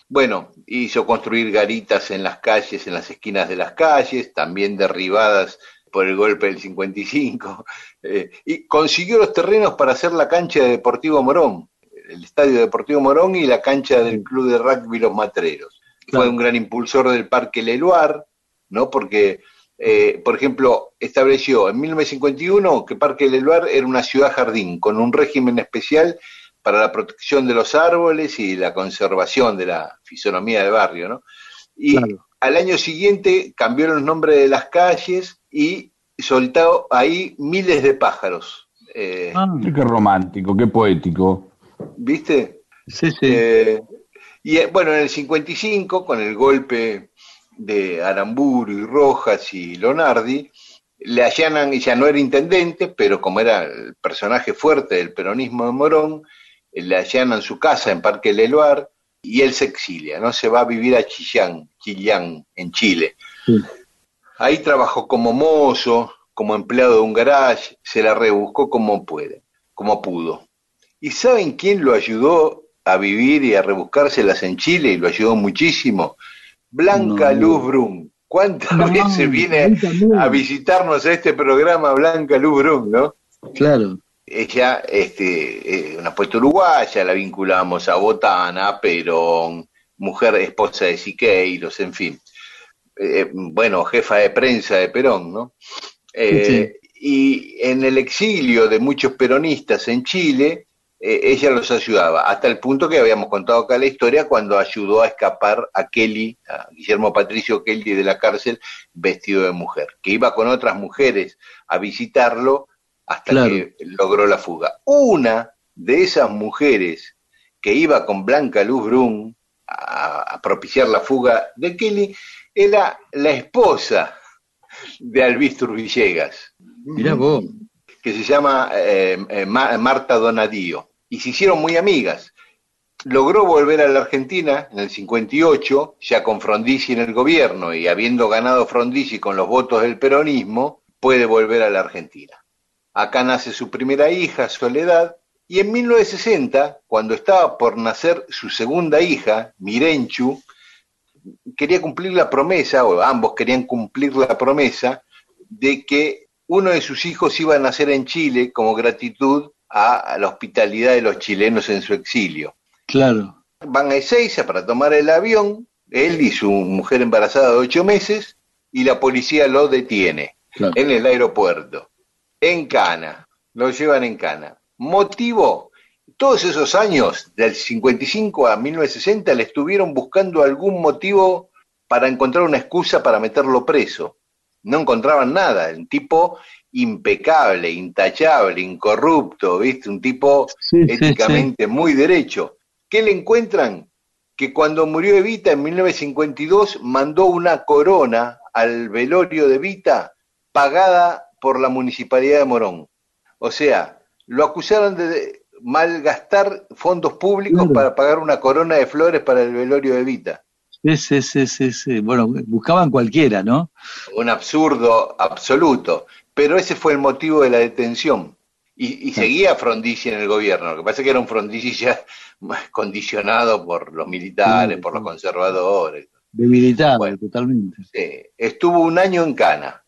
Bueno, hizo construir garitas en las calles, en las esquinas de las calles, también derribadas por el golpe del 55, eh, y consiguió los terrenos para hacer la cancha de Deportivo Morón, el estadio Deportivo Morón y la cancha del club de rugby Los Matreros. Fue un gran impulsor del Parque Leluar, ¿no? Porque, eh, por ejemplo, estableció en 1951 que Parque Leluar era una ciudad jardín con un régimen especial para la protección de los árboles y la conservación de la fisonomía del barrio, ¿no? Y Claro. al año siguiente cambió los nombres de las calles y soltó ahí miles de pájaros. Eh, Ah, Qué romántico, qué poético. ¿Viste? sí, sí. Eh, y bueno, en el 55, con el golpe de Aramburu y Rojas y Lonardi, le allanan, y ya no era intendente, pero como era el personaje fuerte del peronismo de Morón, le allanan su casa en Parque Leluar y él se exilia, ¿no? Se va a vivir a Chillán, Chillán, en Chile. Sí. Ahí trabajó como mozo, como empleado de un garage, se la rebuscó como puede, como pudo. ¿Y saben quién lo ayudó a vivir y a rebuscárselas en Chile y lo ayudó muchísimo? Blanca No. Luz Brum. ¿Cuántas No, veces viene a visitarnos a este programa Blanca Luz Brum, no? Claro. Ella, este, eh, una puesta uruguaya, la vinculamos a Botana, a Perón, mujer esposa de Siqueiros, en fin. Eh, bueno, jefa de prensa de Perón, ¿no? Eh, Y en el exilio de muchos peronistas en Chile, ella los ayudaba, hasta el punto que habíamos contado acá la historia cuando ayudó a escapar a Kelly, a Guillermo Patricio Kelly de la cárcel vestido de mujer, que iba con otras mujeres a visitarlo hasta Claro. que logró la fuga. Una de esas mujeres que iba con Blanca Luz Brum a, a propiciar la fuga de Kelly era la esposa de Albistur Villegas Mirá vos. que se llama eh, eh, Ma- Marta Donadío, y se hicieron muy amigas. Logró volver a la Argentina en el 58, ya con Frondizi en el gobierno, y habiendo ganado Frondizi con los votos del peronismo, puede volver a la Argentina. Acá nace su primera hija, Soledad, y en 1960, cuando estaba por nacer su segunda hija, Mirenchu, quería cumplir la promesa, o ambos querían cumplir la promesa, de que uno de sus hijos iba a nacer en Chile como gratitud a, la hospitalidad de los chilenos en su exilio. Claro. Van a Ezeiza para tomar el avión, él y su mujer embarazada de ocho meses, y la policía lo detiene Claro. en el aeropuerto, en Cana, lo llevan en Cana. Motivo, todos esos años, del 55 a 1960, le estuvieron buscando algún motivo para encontrar una excusa para meterlo preso. No encontraban nada, el tipo impecable, intachable, incorrupto, ¿viste? Un tipo Sí, sí, sí. éticamente muy derecho. ¿Qué le encuentran? Que cuando murió Evita en 1952 mandó una corona al velorio de Evita pagada por la municipalidad de Morón. O sea, lo acusaron de malgastar fondos públicos Claro. para pagar una corona de flores para el velorio de Evita. Sí, sí, sí, sí, sí. Bueno, buscaban cualquiera, ¿no? Un absurdo absoluto. Pero ese fue el motivo de la detención. Y, y seguía Frondizi en el gobierno. Lo que pasa es que era un Frondizi ya condicionado por los militares, Sí, por los conservadores. Debilitado, Bueno. totalmente. Sí, estuvo un año en Cana.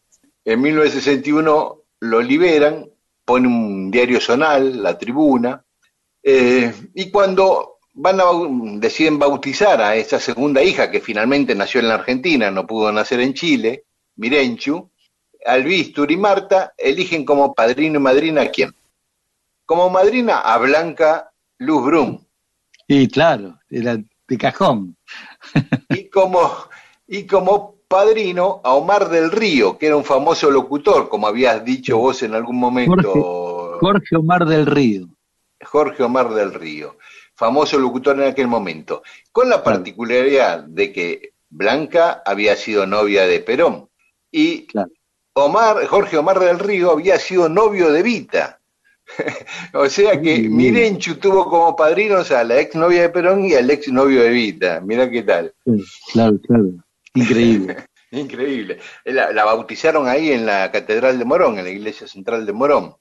En 1961 lo liberan, pone un diario zonal, La Tribuna, eh, y cuando van a, deciden bautizar a esa segunda hija que finalmente nació en la Argentina, no pudo nacer en Chile, Mirenchu, Albistur y Marta eligen como padrino y madrina a quién. Como madrina a Blanca Luz Brum Y claro, era de cajón. y como, y como padrino a Omar del Río, que era un famoso locutor, como habías dicho vos en algún momento, Jorge Omar del Río. Jorge Omar del Río, famoso locutor en aquel momento, con la particularidad de que Blanca había sido novia de Perón y Claro. Omar, Jorge Omar del Río había sido novio de Vita. o sea que. Mirenchu tuvo como padrinos a la ex novia de Perón y al ex novio de Vita. Mira qué tal. Sí, Claro, claro. Increíble. Increíble. La, la bautizaron ahí en la Catedral de Morón, en la Iglesia Central de Morón.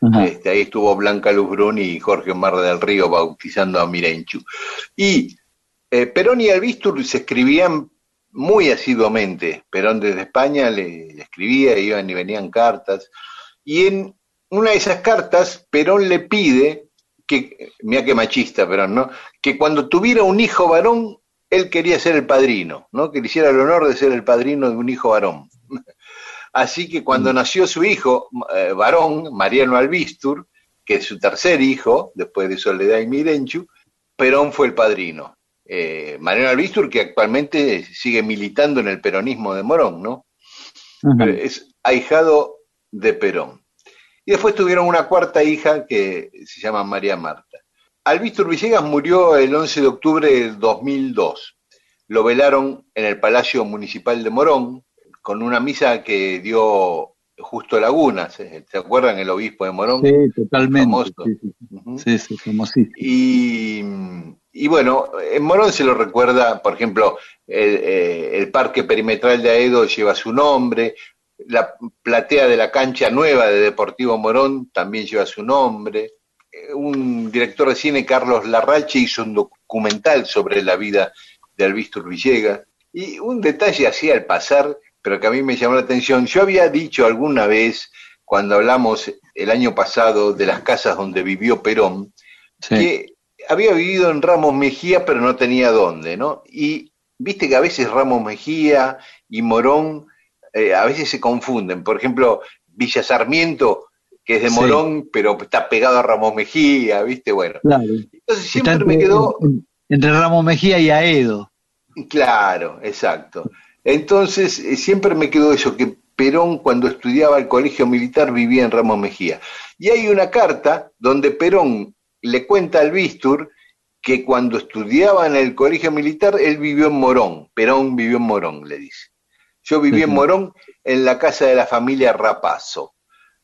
Este, ahí estuvo Blanca Luz Brun y Jorge Omar del Río bautizando a Mirenchu. Y eh, Perón y Albistur se escribían muy asiduamente. Perón desde España le, le escribía, iban y venían cartas. Y en una de esas cartas, Perón le pide que, mira qué machista Perón, ¿no? Que cuando tuviera un hijo varón, él quería ser el padrino, ¿no? Que le hiciera el honor de ser el padrino de un hijo varón. Así que cuando nació su hijo eh, varón, Mariano Albistur, que es su tercer hijo, después de Soledad y Mirenchu, Perón fue el padrino. Eh, Mariano Albistur, que actualmente sigue militando en el peronismo de Morón, ¿no? Eh, Es ahijado de Perón. Y después tuvieron una cuarta hija que se llama María Marta. Albistur Villegas murió el 11 de octubre del 2002. Lo velaron en el Palacio Municipal de Morón con una misa que dio Justo Lagunas. ¿Se se acuerdan? El obispo de Morón. Sí, totalmente. Famoso. Sí, sí, sí, sí, famosísimo. Y, y bueno, en Morón se lo recuerda, por ejemplo, el, eh, el parque perimetral de Aedo lleva su nombre, la platea de la cancha nueva de Deportivo Morón también lleva su nombre. Eh, Un director de cine, Carlos Larrache, hizo un documental sobre la vida de Albistur Villegas. Y un detalle así al pasar, pero que a mí me llamó la atención, yo había dicho alguna vez, cuando hablamos el año pasado de las casas donde vivió Perón, Sí. que había vivido en Ramos Mejía, pero no tenía dónde, ¿no? Y viste que a veces Ramos Mejía y Morón eh, a veces se confunden. Por ejemplo, Villa Sarmiento, que es de Sí. Morón, pero está pegado a Ramos Mejía, ¿viste? Bueno, Claro. entonces siempre entre, me quedó, en- entre Ramos Mejía y Aedo. claro, exacto. Entonces eh, siempre me quedó eso, que Perón cuando estudiaba el colegio militar vivía en Ramos Mejía. Y hay una carta donde Perón le cuenta al Bistur que cuando estudiaba en el colegio militar, él vivió en Morón. Perón vivió en Morón, le dice. Yo viví en. Morón en la casa de la familia Rapazo.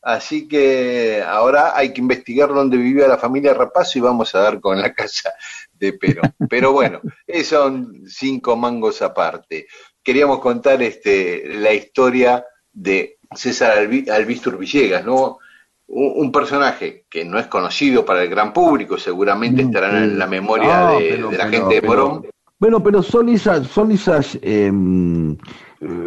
Así que ahora hay que investigar dónde vivía la familia Rapazo y vamos a dar con la casa de Perón. Pero bueno, esos son cinco mangos aparte. Queríamos contar este, la historia de César Albi- Albistur Villegas, ¿no? Un, un personaje que no es conocido para el gran público, seguramente No, estarán sí. en la memoria No, de, pero- de la pero- gente de pero- Morón. Bueno, pero son esas, son esas em, eh,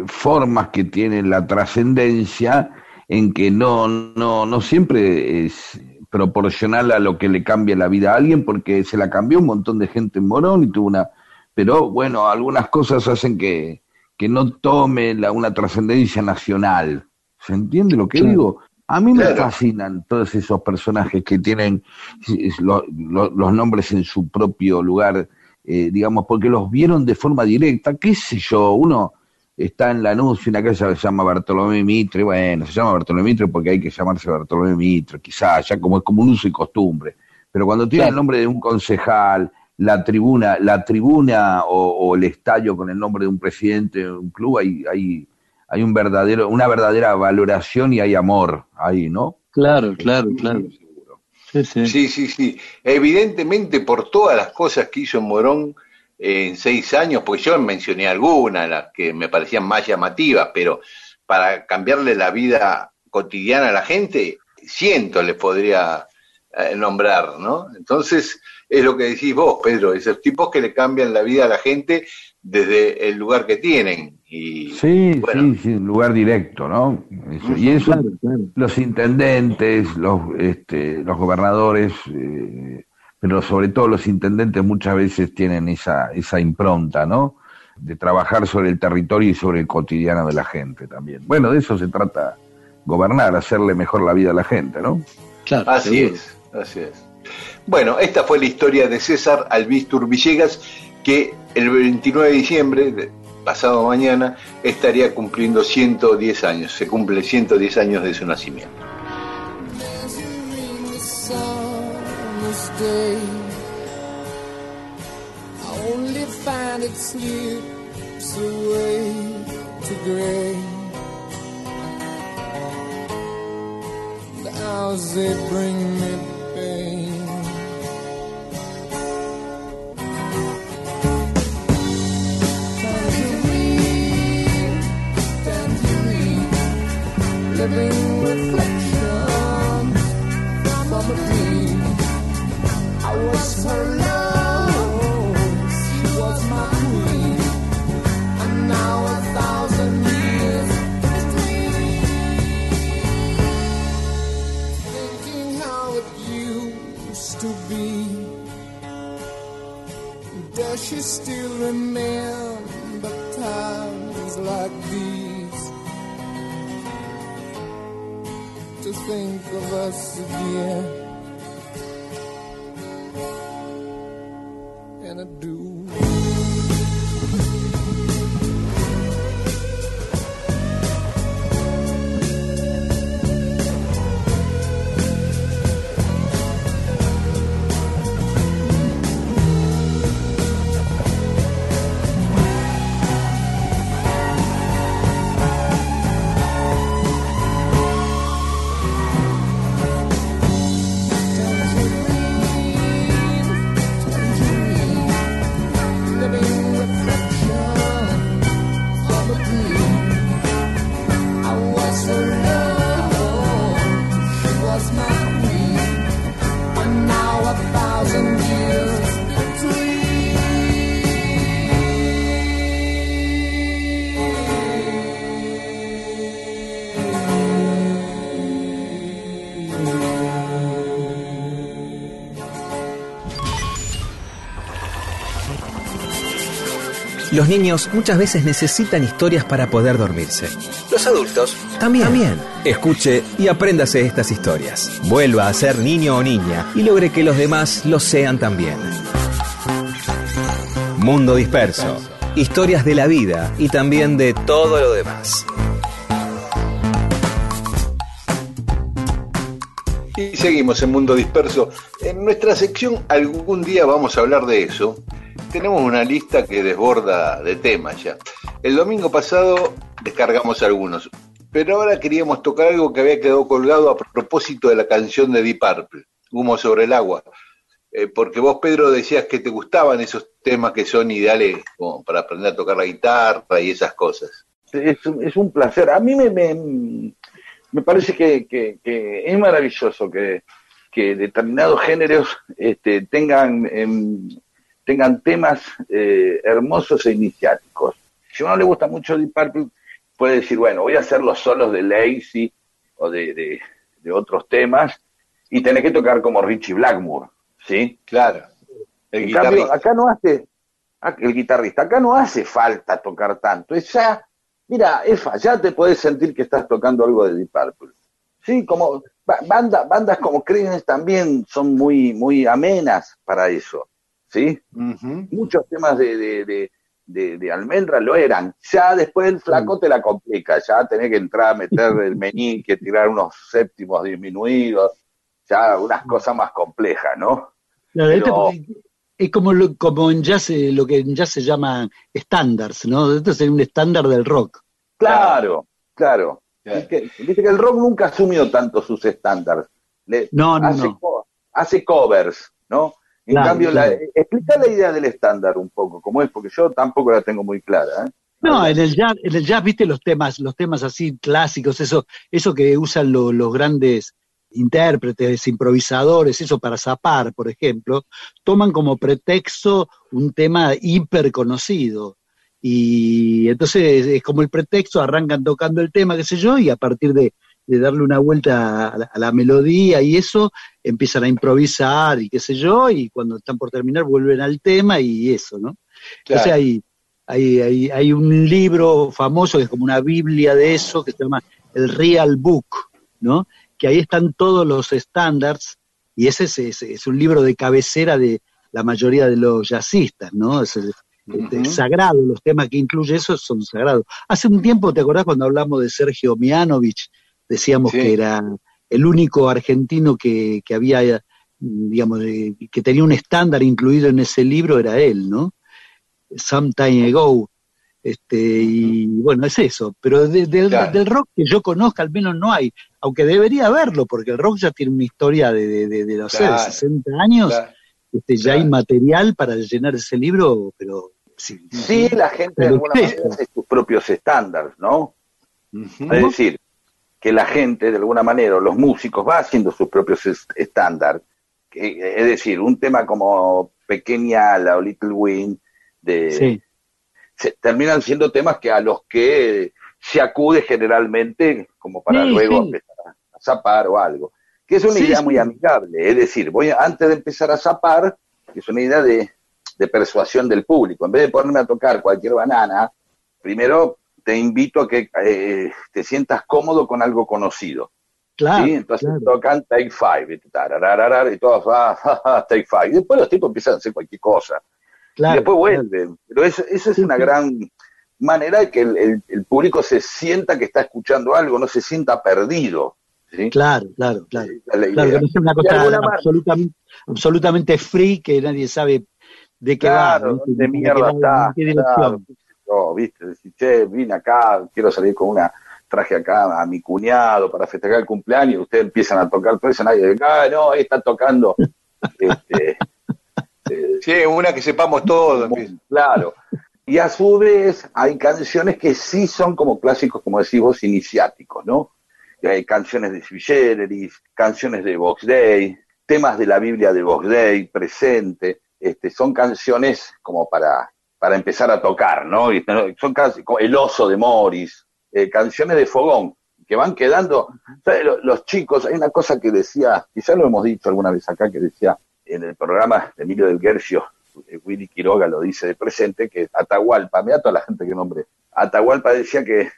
formas que tiene la trascendencia en que no, no, no siempre es proporcional a lo que le cambia la vida a alguien, porque se la cambió un montón de gente en Morón y tuvo una. Pero bueno, algunas cosas hacen que, que no tome la, una trascendencia nacional. ¿Se entiende lo que digo? A mí me fascinan todos esos personajes que tienen lo- lo- los nombres en su propio lugar eh, digamos, porque los vieron de forma directa, qué sé yo, uno está en Lanús y una casa que se llama Bartolomé Mitre, bueno, se llama Bartolomé Mitre porque hay que llamarse Bartolomé Mitre, quizás, ya como es como un uso y costumbre, pero cuando tiene Claro. el nombre de un concejal, la tribuna, la tribuna o, o el estadio con el nombre de un presidente de un club, hay, hay, hay un verdadero, una verdadera valoración y hay amor ahí, ¿no? Claro, claro, claro. Sí, sí. Sí, sí, sí. Evidentemente por todas las cosas que hizo Morón en seis años, porque yo mencioné algunas, las que me parecían más llamativas, pero para cambiarle la vida cotidiana a la gente, cientos les podría eh, nombrar, ¿no? Entonces, es lo que decís vos, Pedro, esos tipos que le cambian la vida a la gente desde el lugar que tienen. Y Sí, bueno, sí, sí, un lugar directo, ¿no? Eso- y eso, Claro, claro. los intendentes, los, este, los gobernadores, eh, pero sobre todo los intendentes muchas veces tienen esa, esa impronta, ¿no? De trabajar sobre el territorio y sobre el cotidiano de la gente también. Bueno, de eso se trata gobernar, hacerle mejor la vida a la gente, ¿no? Claro, Así seguro. es, así es. Bueno, esta fue la historia de César Albistur Villegas, que el 29 de diciembre, pasado mañana, estaría cumpliendo 110 años. Se cumple 110 años de su nacimiento. To be. Does she still remember think of us again. Los niños muchas veces necesitan historias para poder dormirse. Los adultos también. También. Escuche y apréndase estas historias. Vuelva a ser niño o niña y logre que los demás lo sean también. Mundo Disperso. Historias de la vida y también de todo lo demás. Y seguimos en Mundo Disperso. En nuestra sección algún día vamos a hablar de eso. Tenemos una lista que desborda de temas ya. El domingo pasado descargamos algunos, pero ahora queríamos tocar algo que había quedado colgado a propósito de la canción de Deep Purple, Humo sobre el agua. Eh, porque vos, Pedro, decías que te gustaban esos temas que son ideales como para aprender a tocar la guitarra y esas cosas. Es, un- placer. A mí me, me, me parece que es maravilloso que, que determinados géneros este, tengan, em, tengan temas eh, hermosos e iniciáticos. Si a uno le gusta mucho Deep Purple, puede decir, bueno, voy a hacer los solos de Lazy o de, de- de otros temas y tener que tocar como Richie Blackmore, ¿sí? Claro. El En cambio, guitarrista. acá no hace, el guitarrista, acá no hace falta tocar tanto. Es ya, mira, Efa, ya te podés sentir que estás tocando algo de Deep Purple. Sí, como ba- banda, bandas como Creedence también son muy, muy amenas para eso. ¿Sí? Muchos temas de, de, de, de- de Almendra lo eran. Ya después el flaco te la complica, ya tenés que entrar, meter el meñique, tirar unos séptimos disminuidos, ya unas cosas más complejas, ¿no? Pero- porque es como, lo, como en jazz, eh, lo que en jazz se llama estándares, ¿no? Esto es un estándar del rock. Claro, claro. Claro. Es que, que el rock nunca asumió tanto sus estándares. No, no, hace, no. co- hace covers, ¿no? En Claro, cambio, la- claro. explica la idea del estándar un poco, cómo es, porque yo tampoco la tengo muy clara. ¿eh? No, en el jazz, en el jazz, viste los temas, los temas así clásicos, eso, eso que usan lo- los grandes intérpretes, improvisadores, eso para zapar, por ejemplo, toman como pretexto un tema hiper conocido. Y entonces es como el pretexto, arrancan tocando el tema, qué sé yo, y a partir de de darle una vuelta a la, a la melodía y eso, empiezan a improvisar y qué sé yo, y cuando están por terminar vuelven al tema y eso, ¿no? Claro. Entonces hay, hay, hay, hay un libro famoso que es como una biblia de eso, que se llama el Real Book, ¿no? Que ahí están todos los estándares, y ese es, es- es un libro de cabecera de la mayoría de los jazzistas, ¿no? Es, el- este, sagrado, los temas que incluye eso son sagrados. Hace un tiempo, ¿te acordás cuando hablamos de Sergio Mianovich? Decíamos Sí. que era el único argentino que, que había, digamos, eh, que tenía un estándar incluido en ese libro, era él, ¿no? Some time ago. Este, y bueno, es eso. Pero de- del, Claro. del rock que yo conozca, al menos no hay. Aunque debería haberlo, porque el rock ya tiene una historia de, de, de Claro. 60 años. Claro. Este, ya hay material para llenar ese libro, pero sí. Sí, la gente de alguna manera hace sus propios estándares, ¿no? Es decir, que la gente de alguna manera, o los músicos, va haciendo sus propios es- estándares. Es decir, un tema como Pequeña Ala o Little Wind, de, Sí, se- terminan siendo temas que a los que se acude generalmente como para Sí, luego sí. empezar a, zapar o algo. Que es una idea muy amigable, es decir, voy a- antes de empezar a zapar, que es una idea de, de persuasión del público, en vez de ponerme a tocar cualquier banana, primero te invito a que eh, te sientas cómodo con algo conocido. claro. ¿sí? Entonces claro. tocan Take Five, y, y ah, ja, ja, Take Five. Y después los tipos empiezan a hacer cualquier cosa claro, y después vuelven. Pero eso, eso es Sí, una sí. gran manera de que el, el- el público se sienta que está escuchando algo, no se sienta perdido. Claro, claro, claro. Es Claro, que no una De cosa absolutamente, absolutamente free que nadie sabe de qué Claro, va. ¿viste? ¿dónde Ni mierda qué- está? Yo, ¿viste? Decir, che, vine acá, quiero salir con una traje acá a mi cuñado para festejar el cumpleaños, y ustedes empiezan a tocar eso, nadie dice, ah, no, ahí están tocando. este, eh, Sí, una que sepamos todo. Muy Claro. Y a su vez hay canciones que sí son como clásicos, como decís vos, iniciáticos, ¿no? Y hay canciones de Sui canciones de Box Day, temas de la Biblia de Box Day, presente, este, son canciones como para, para empezar a tocar, ¿no? Y son casi El oso de Morris, eh, canciones de fogón, que van quedando, ¿sabes? Lo- los chicos, hay una cosa que decía, quizás lo hemos dicho alguna vez acá, que decía en el programa de Emilio del Guercio, eh, Willy Quiroga lo dice de presente, que Atahualpa, mira toda la gente que nombre, Atahualpa decía que eh,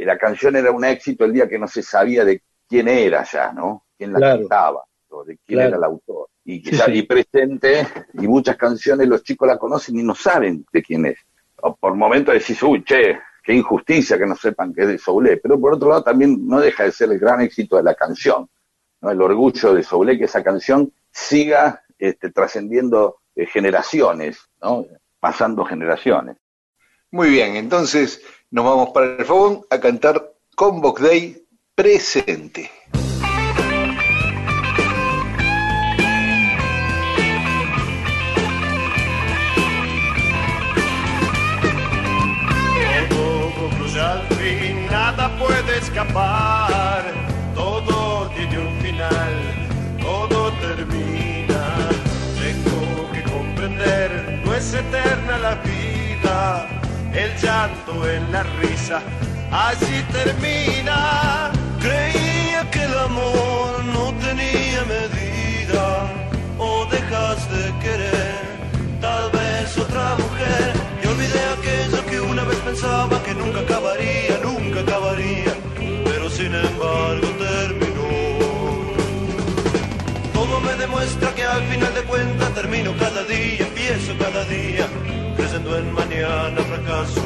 eh, la canción era un éxito el día que no se sabía de quién era ya, ¿no? Quién la Claro. cantaba, o de quién Claro. era el autor. Y, Sí, quizá- sí. y presente, y muchas canciones los chicos la conocen y no saben de quién es. O por momentos decís, uy, che, qué injusticia que no sepan que es de Soulé. Pero por otro lado también no deja de ser el gran éxito de la canción. ¿no? El orgullo de Soulé que esa canción siga este, trascendiendo eh, generaciones, ¿no? pasando generaciones. Muy bien, entonces nos vamos para el fogón a cantar con Box Day presente. Escapar. Todo tiene un final, todo termina. Tengo que comprender, no es eterna la vida. El llanto en la risa, así termina. Al final de cuentas termino cada día, empiezo cada día, creyendo en mañana fracaso.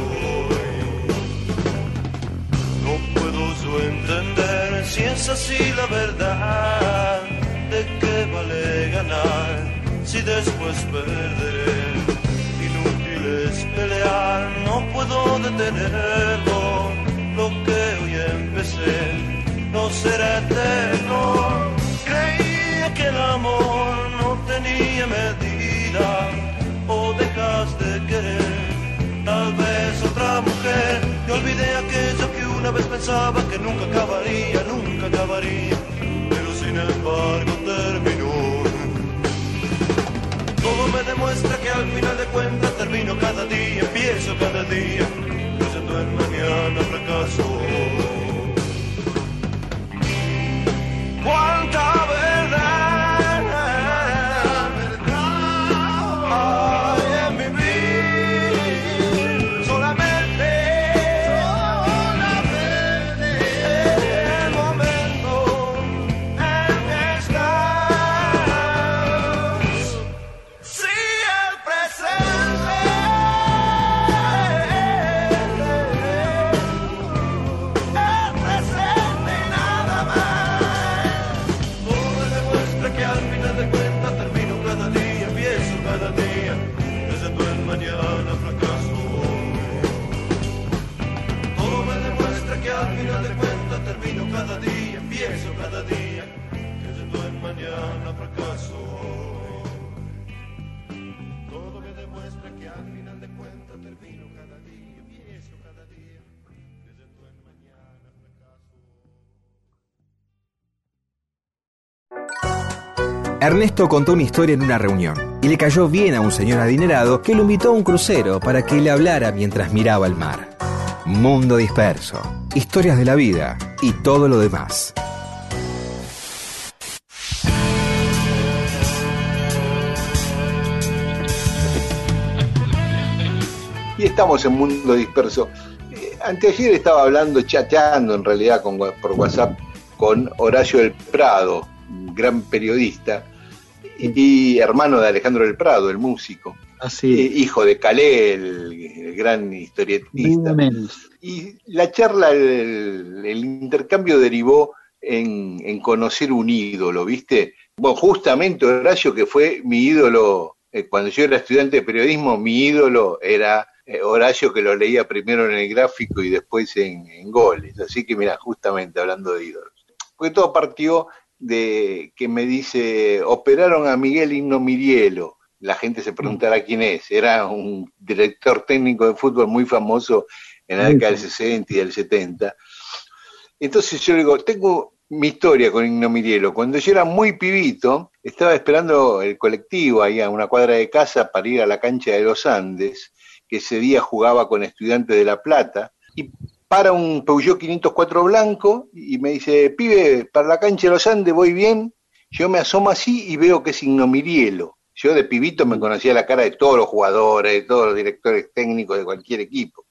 No puedo yo entender si es así la verdad, de qué vale ganar si después perderé. Inútil es pelear, no puedo detenerlo, lo que hoy empecé no será eterno. Creía que el amor tenía medida, o dejas de querer tal vez otra mujer y olvidé aquello que una vez pensaba que nunca acabaría, nunca acabaría, pero sin embargo terminó. Todo me demuestra que al final de cuentas termino cada día, empiezo cada día, creyendo en mañana fracaso. Ernesto contó una historia en una reunión y le cayó bien a un señor adinerado que lo invitó a un crucero para que le hablara mientras miraba el mar. Mundo disperso, historias de la vida y todo lo demás. Y estamos en Mundo Disperso. Eh, anteayer estaba hablando, chateando en realidad por WhatsApp con Horacio del Prado, un gran periodista, y, y hermano de Alejandro del Prado, el músico. Así. Eh, hijo de Calé, el, el gran historietista. Y la charla, el, el intercambio derivó en, en conocer un ídolo, ¿viste? Bueno, justamente Horacio, que fue mi ídolo, eh, cuando yo era estudiante de periodismo, mi ídolo era eh, Horacio, que lo leía primero en el gráfico y después en, en goles. Así que mira, justamente hablando de ídolos. Porque todo partió de que me dice, operaron a Miguel Igno Mirielo. La gente se preguntará quién es. Era un director técnico de fútbol muy famoso en la década del famoso. 60 y del 70. Entonces yo digo, tengo mi historia con Igno Mirielo. Cuando yo era muy pibito, estaba esperando el colectivo ahí a una cuadra de casa para ir a la cancha de los Andes, que ese día jugaba con estudiantes de La Plata, para un Peugeot 504 blanco y me dice, pibe, para la cancha de los Andes voy bien. Yo me asomo así y veo que es Igno Mirielo. Yo de pibito me conocía la cara de todos los jugadores, de todos los directores técnicos de cualquier equipo.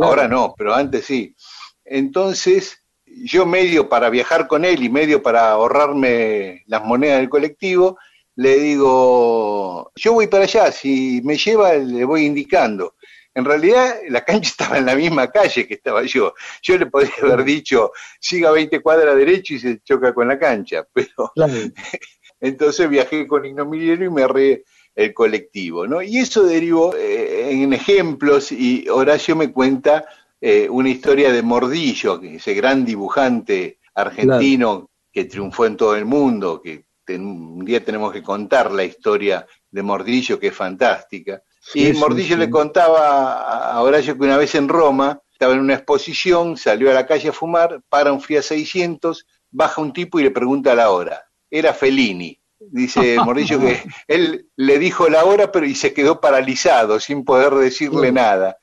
Ahora no, pero antes sí. Entonces, yo medio para viajar con él y medio para ahorrarme las monedas del colectivo, le digo, yo voy para allá, si me lleva le voy indicando. En realidad la cancha estaba en la misma calle que estaba yo. Yo le podría haber dicho, siga 20 cuadras derecho y se choca con la cancha, pero Claro. entonces viajé con Ignomiliero y me ahorré el colectivo, ¿no? Y eso derivó eh, en ejemplos y Horacio me cuenta eh, una historia de Mordillo, que ese gran dibujante argentino que triunfó en todo el mundo, que ten- un día tenemos que contar la historia de Mordillo, que es fantástica. Sí, y Mordillo sí. le contaba a Horacio que una vez en Roma estaba en una exposición, salió a la calle a fumar, para un Fiat 600, baja un tipo y le pregunta la hora. Era Fellini. Dice Mordillo que él le dijo la hora pero y se quedó paralizado sin poder decirle nada.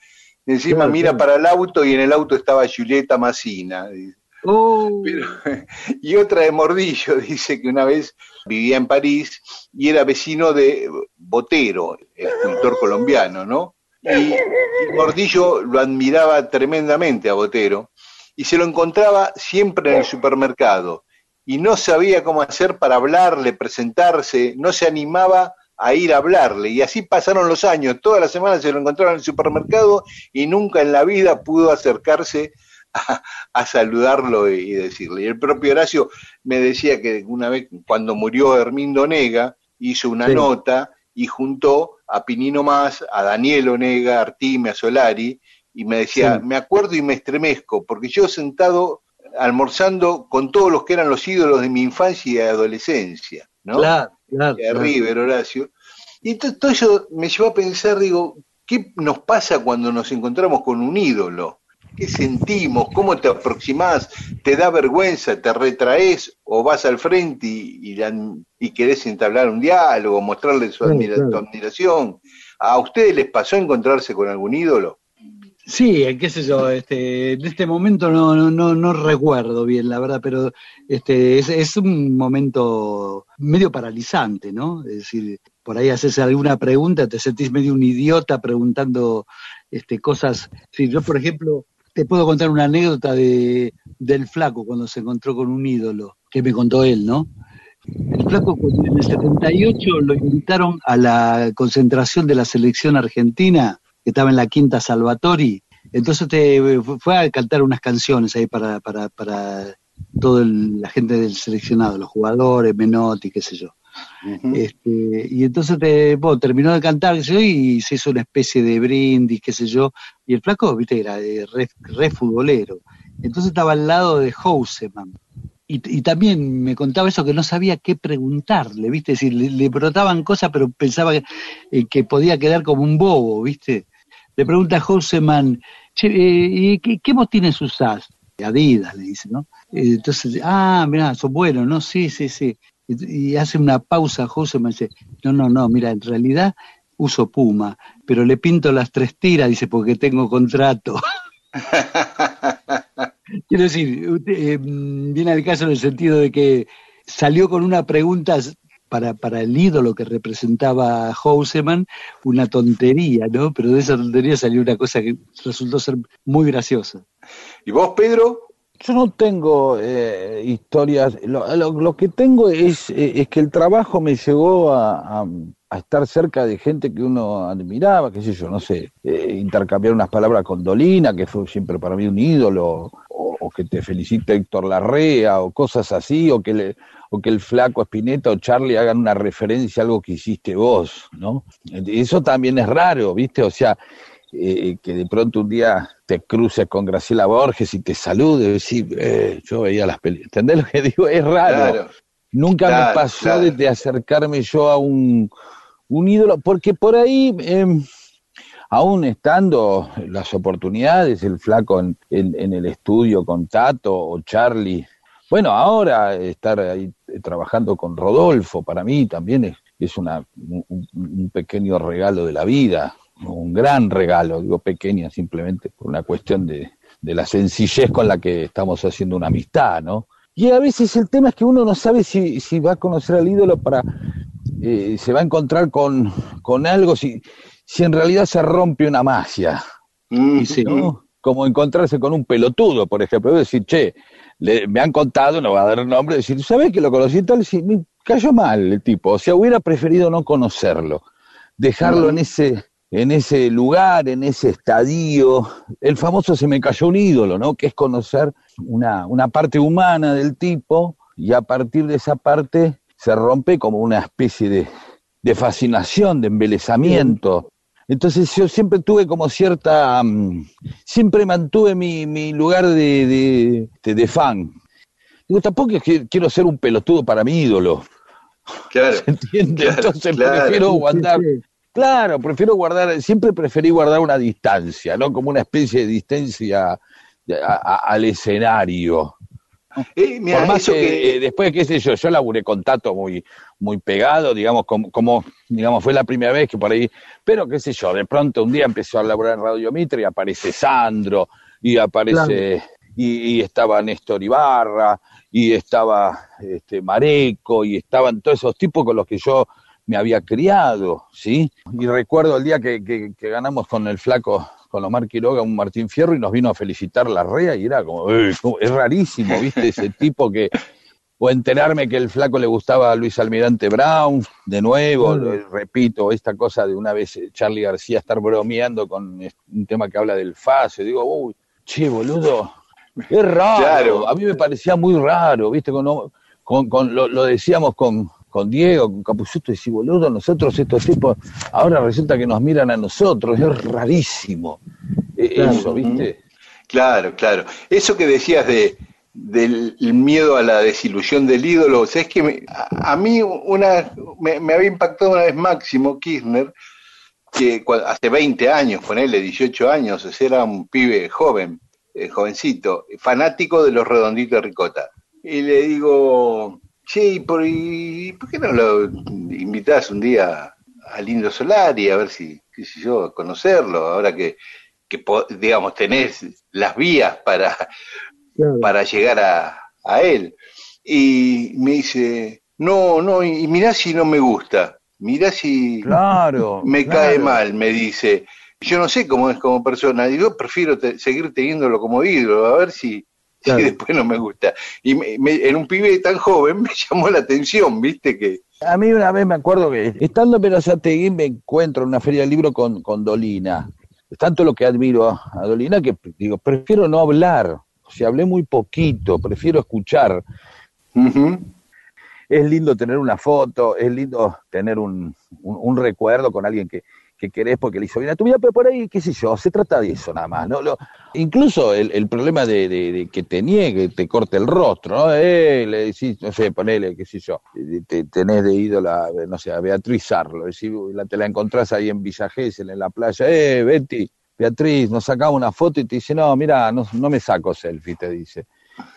Encima Claro, mira claro. para el auto y en el auto estaba Julieta Massina. Oh, Pero- y otra de Mordillo dice que una vez vivía en París y era vecino de Botero, el escultor colombiano, ¿no? Y, Mordillo lo admiraba tremendamente a Botero y se lo encontraba siempre en el supermercado y no sabía cómo hacer para hablarle, presentarse, no se animaba a ir a hablarle y así pasaron los años, todas las semanas se lo encontraba en el supermercado y nunca en la vida pudo acercarse a, a saludarlo y, y decirle. Y el propio Horacio me decía que una vez cuando murió Hermindo Nega hizo una Sí. nota y juntó a Pinino Más, a Daniel Onega, a Artime, a Solari, y me decía, Sí. me acuerdo y me estremezco, porque yo sentado almorzando con todos los que eran los ídolos de mi infancia y adolescencia, ¿no? claro, claro. de claro. River, Horacio. Y to- todo eso me llevó a pensar, digo, ¿qué nos pasa cuando nos encontramos con un ídolo? ¿Qué sentimos? ¿Cómo te aproximás? ¿Te da vergüenza? ¿Te retraes? ¿O vas al frente y, y, querés entablar un diálogo, mostrarle su Claro, admira- claro. tu admiración? ¿A ustedes les pasó encontrarse con algún ídolo? Sí, eh, qué sé yo, este, en este momento no, no, no, no recuerdo bien, la verdad, pero este, es, es un momento medio paralizante, ¿no? Es decir, por ahí haces alguna pregunta, te sentís medio un idiota preguntando este, cosas. Sí, yo, por ejemplo, te puedo contar una anécdota de, del flaco cuando se encontró con un ídolo, que me contó él, ¿no? El flaco en el 78 lo invitaron a la concentración de la selección argentina, que estaba en la Quinta Salvatori. Entonces te, fue a cantar unas canciones ahí para, para, para toda la gente del seleccionado, los jugadores, Menotti, qué sé yo. Este, y entonces terminó de cantar y se hizo una especie de brindis, qué sé yo. Y el flaco, viste, era eh, re, futbolero. Entonces estaba al lado de Houseman. Y, también me contaba eso que no sabía qué preguntarle, ¿viste? Es decir, le, le brotaban cosas, pero pensaba que, eh, que podía quedar como un bobo, ¿viste? Le pregunta a Houseman, eh, ¿y qué, qué botines usás? Adidas, le dice, ¿no? Eh, entonces, ah, mirá, son buenos, ¿no? Sí, sí, sí. Y, hace una pausa, José me dice, no, no, no, mira, en realidad uso Puma, pero le pinto las tres tiras, dice, porque tengo contrato. Quiero decir, eh, viene al caso en el sentido de que salió con una pregunta para, para el ídolo que representaba a Houseman, una tontería, ¿no? Pero de esa tontería salió una cosa que resultó ser muy graciosa. ¿Y vos, Pedro? Yo no tengo eh, historias, lo, lo- que tengo es, eh, es que el trabajo me llevó a, a- estar cerca de gente que uno admiraba, qué sé yo, no sé, eh, intercambiar unas palabras con Dolina, que fue siempre para mí un ídolo, o, que te felicite Héctor Larrea, o cosas así, o que, le, o que el flaco Spinetta o Charlie hagan una referencia a algo que hiciste vos, ¿no? Eso también es raro, ¿viste? O sea, eh, que de pronto un día te cruces con Graciela Borges y te salude, y eh, yo veía las películas. ¿Entendés lo que digo? Es raro. Claro. Nunca Claro, me pasó claro. de, de acercarme yo a un, un ídolo, porque por ahí, eh, aún estando las oportunidades, el flaco en, en- en el estudio con Tato o Charlie, bueno, ahora estar ahí eh, trabajando con Rodolfo, para mí también es, es una, un, un- un pequeño regalo de la vida, un gran regalo, digo pequeña simplemente por una cuestión de, de la sencillez con la que estamos haciendo una amistad, ¿no? Y a veces el tema es que uno no sabe si, si va a conocer al ídolo para, eh, se va a encontrar con, con algo, si, si en realidad se rompe una magia, Mm, Y sí. ¿no? Como encontrarse con un pelotudo, por ejemplo, decir, che, le- me han contado, no va a dar el nombre, decir, ¿sabes que lo conocí y tal? Sí, me cayó mal el tipo, o sea, hubiera preferido no conocerlo, dejarlo en ese en ese lugar, en ese estadio, el famoso se me cayó un ídolo, ¿no? Que es conocer una, una parte humana del tipo y a partir de esa parte se rompe como una especie de, de fascinación, de embelezamiento. Entonces yo siempre tuve como cierta, mm, siempre mantuve mi, mi lugar de, de, de- de fan. Digo, tampoco es que quiero ser un pelotudo para mi ídolo, Claro. ¿se entiende? Claro, Entonces claro. prefiero sí. Claro, prefiero guardar, siempre preferí guardar una distancia, ¿no? Como una especie de distancia a- a- al escenario. Eh, mirá, Por más que, que- eh, después, qué sé yo, yo laburé con Tato muy, muy pegado, digamos, como, como, digamos, fue la primera vez que por ahí, pero qué sé yo, de pronto un día empezó a laburar en Radio Mitre y aparece Sandro, y aparece, y, y estaba Néstor Ibarra, y estaba este, Mareco, y estaban todos esos tipos con los que yo me había criado, ¿sí? Y recuerdo el día que, que- que ganamos con el flaco, con Omar Quiroga, un Martín Fierro, y nos vino a felicitar la REA, y era como, es rarísimo, ¿viste? Ese tipo que, o enterarme que el flaco le gustaba a Luis Almirante Brown, de nuevo, eh, repito, esta cosa de una vez eh, Charlie García estar bromeando con es- un tema que habla del FAS, y digo, uy, che, boludo, es raro, Claro. a mí me parecía muy raro, ¿viste? Con, con, con- lo, lo decíamos con, con Diego, con Capuzuto, y si boludo, nosotros estos tipos, ahora resulta que nos miran a nosotros, es rarísimo, eh, Claro. eso, ¿viste? Claro, claro. Eso que decías de del miedo a la desilusión del ídolo, ¿sabes que me- a, a mí una me, me había impactado una vez Máximo Kirchner, que hace 20 años, ponele 18 años, o sea, era un pibe joven, eh, jovencito, fanático de los redonditos de ricota. Y le digo, ¿y por, y por qué no lo invitás un día a Lindo Solari a ver si, qué sé yo, a conocerlo, ahora que, que digamos, tenés las vías para, Claro. para llegar a, a él. Y me dice, no, no, y mirá si no me gusta, mirá si Claro. me claro. cae mal, me dice. Yo no sé cómo es como persona, yo prefiero te- seguir teniéndolo como ídolo, a ver si, Claro. después no me gusta. Y me- me- en un pibe tan joven me llamó la atención, viste que... A mí una vez me acuerdo que estando en Verazategui me encuentro en una feria de libro con, con Dolina. Es tanto lo que admiro a, a Dolina que digo, prefiero no hablar. O sea, hablé muy poquito, prefiero escuchar. Es lindo tener una foto, es lindo tener un, un- un recuerdo con alguien que, que querés porque le hizo bien a tu vida, pero por ahí, qué sé yo, se trata de eso nada más. ¿no? Lo- incluso el, el problema de, de- de que te niegue, te corte el rostro, ¿no? Eh, le decís, no sé, ponele, qué sé yo, eh, te, tenés de ídola, eh, no sé, a Beatriz Arlo, decís, la, te la encontrás ahí en Villa Gesell, en la playa, eh, Betty, Beatriz, nos sacamos una foto y te dice, no, mira, no, no me saco selfie, te dice.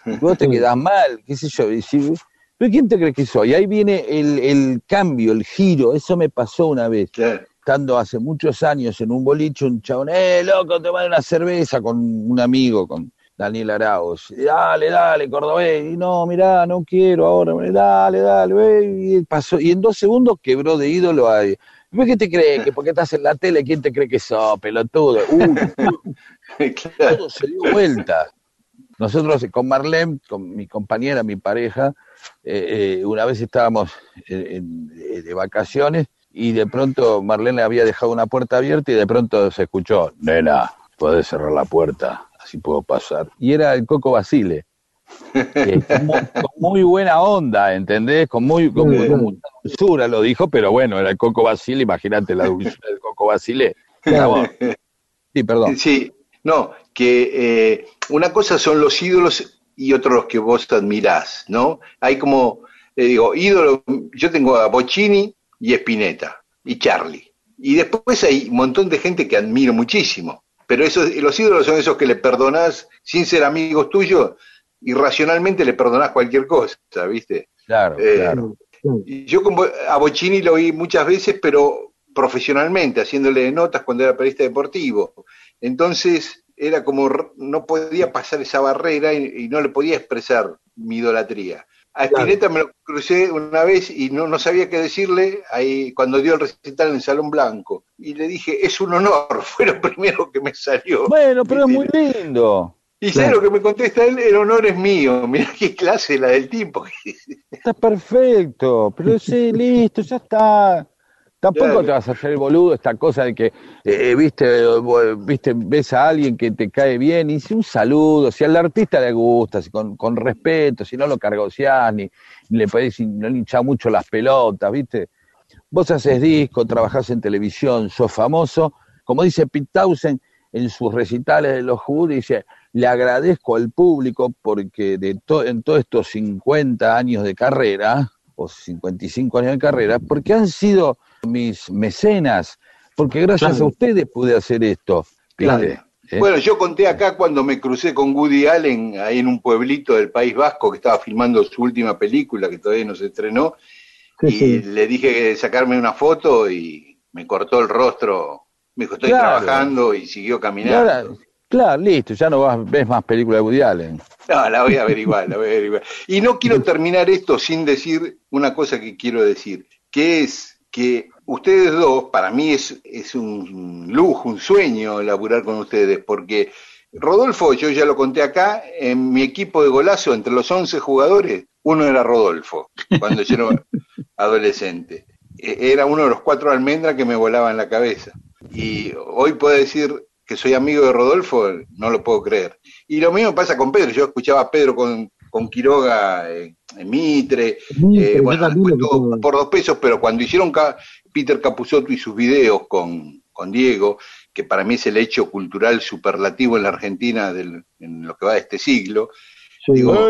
Y vos te quedás mal, qué sé yo, y si- ¿Pero quién te crees que soy? Ahí viene el, el cambio, el giro. Eso me pasó una vez. Claro. Estando hace muchos años en un boliche, un chabón, eh, loco, tomar una cerveza con un amigo, con Daniel Arauz. Y, Dale, dale, cordobés. Y no, mirá, no quiero ahora. Dale, dale, ve. Y pasó. Y en dos segundos quebró de ídolo a. ¿Pero ¿Qué te crees? ¿Que porque estás en la tele, quién te cree que sos, pelotudo? Uh, Claro. todo se dio vuelta. Nosotros con Marlene, con mi compañera, mi pareja, eh, eh, una vez estábamos en- en- de vacaciones y de pronto Marlene le había dejado una puerta abierta y de pronto se escuchó, nena, podés cerrar la puerta, así puedo pasar. Y era el Coco Basile. eh, con, mu- con muy buena onda, ¿entendés? Con muy, con, muy- con mucha dulzura lo dijo, pero bueno, era el Coco Basile, imagínate la dulzura del Coco Basile. Sí, perdón. Sí, no, que eh, una cosa son los ídolos y otros los que vos admirás, ¿no? Hay como, eh, digo, ídolo, yo tengo a Bocini y Spinetta y Charlie. Y después hay un montón de gente que admiro muchísimo. Pero esos, los ídolos son esos que le perdonás sin ser amigos tuyos, irracionalmente le perdonás cualquier cosa, ¿viste? Claro, Eh, claro. Y Yo con Bo- a Bocini lo vi muchas veces, pero profesionalmente, haciéndole notas cuando era periodista deportivo. Entonces era como no podía pasar esa barrera y, y no le podía expresar mi idolatría. A Spinetta me lo crucé una vez y no, no sabía qué decirle ahí cuando dio el recital en el Salón Blanco. Y le dije, es un honor, fue lo primero que me salió. Bueno, pero es muy lindo. Y ¿sabes lo que me contesta él? El honor es mío. Mirá qué clase la del tipo. Está perfecto, pero sí, listo, ya está. Tampoco te vas a hacer el boludo esta cosa de que, eh, viste, viste, ves a alguien que te cae bien y si un saludo, si al artista le gusta, si con, con respeto, si no lo cargoseás, ni, ni le podés, no le hinchás mucho las pelotas, viste. Vos haces disco, trabajás en televisión, sos famoso, como dice Pete Townsend en sus recitales de los Who, dice, le agradezco al público porque de to- en todos estos 50 años de carrera, o 55 años de carrera, porque han sido mis mecenas, porque gracias Claro. a ustedes pude hacer esto. Claro. ¿Eh? Bueno, yo conté acá cuando me crucé con Woody Allen ahí en un pueblito del País Vasco que estaba filmando su última película que todavía no se estrenó Sí, y sí. le dije que sacarme una foto y me cortó el rostro. Me dijo, estoy Claro. trabajando y siguió Y caminando. ahora, claro, listo, ya no vas, ves más películas de Woody Allen. No, la voy a averiguar, la voy a averiguar. Y no quiero terminar esto sin decir una cosa que quiero decir, que es que ustedes dos, para mí es, es un lujo, un sueño laburar con ustedes, porque Rodolfo, yo ya lo conté acá, en mi equipo de golazo, entre los 11 jugadores, uno era Rodolfo, cuando yo era adolescente. E- Era uno de los cuatro almendras que me volaba en la cabeza. Y hoy puedo decir que soy amigo de Rodolfo, no lo puedo creer. Y lo mismo pasa con Pedro. Yo escuchaba a Pedro con, con Quiroga eh, en Mitre, Mitre, eh, bueno, todo por dos pesos, pero cuando hicieron Ca- Peter Capusotto y sus videos con, con Diego, que para mí es el hecho cultural superlativo en la Argentina del, en lo que va de este siglo, Sí. digo,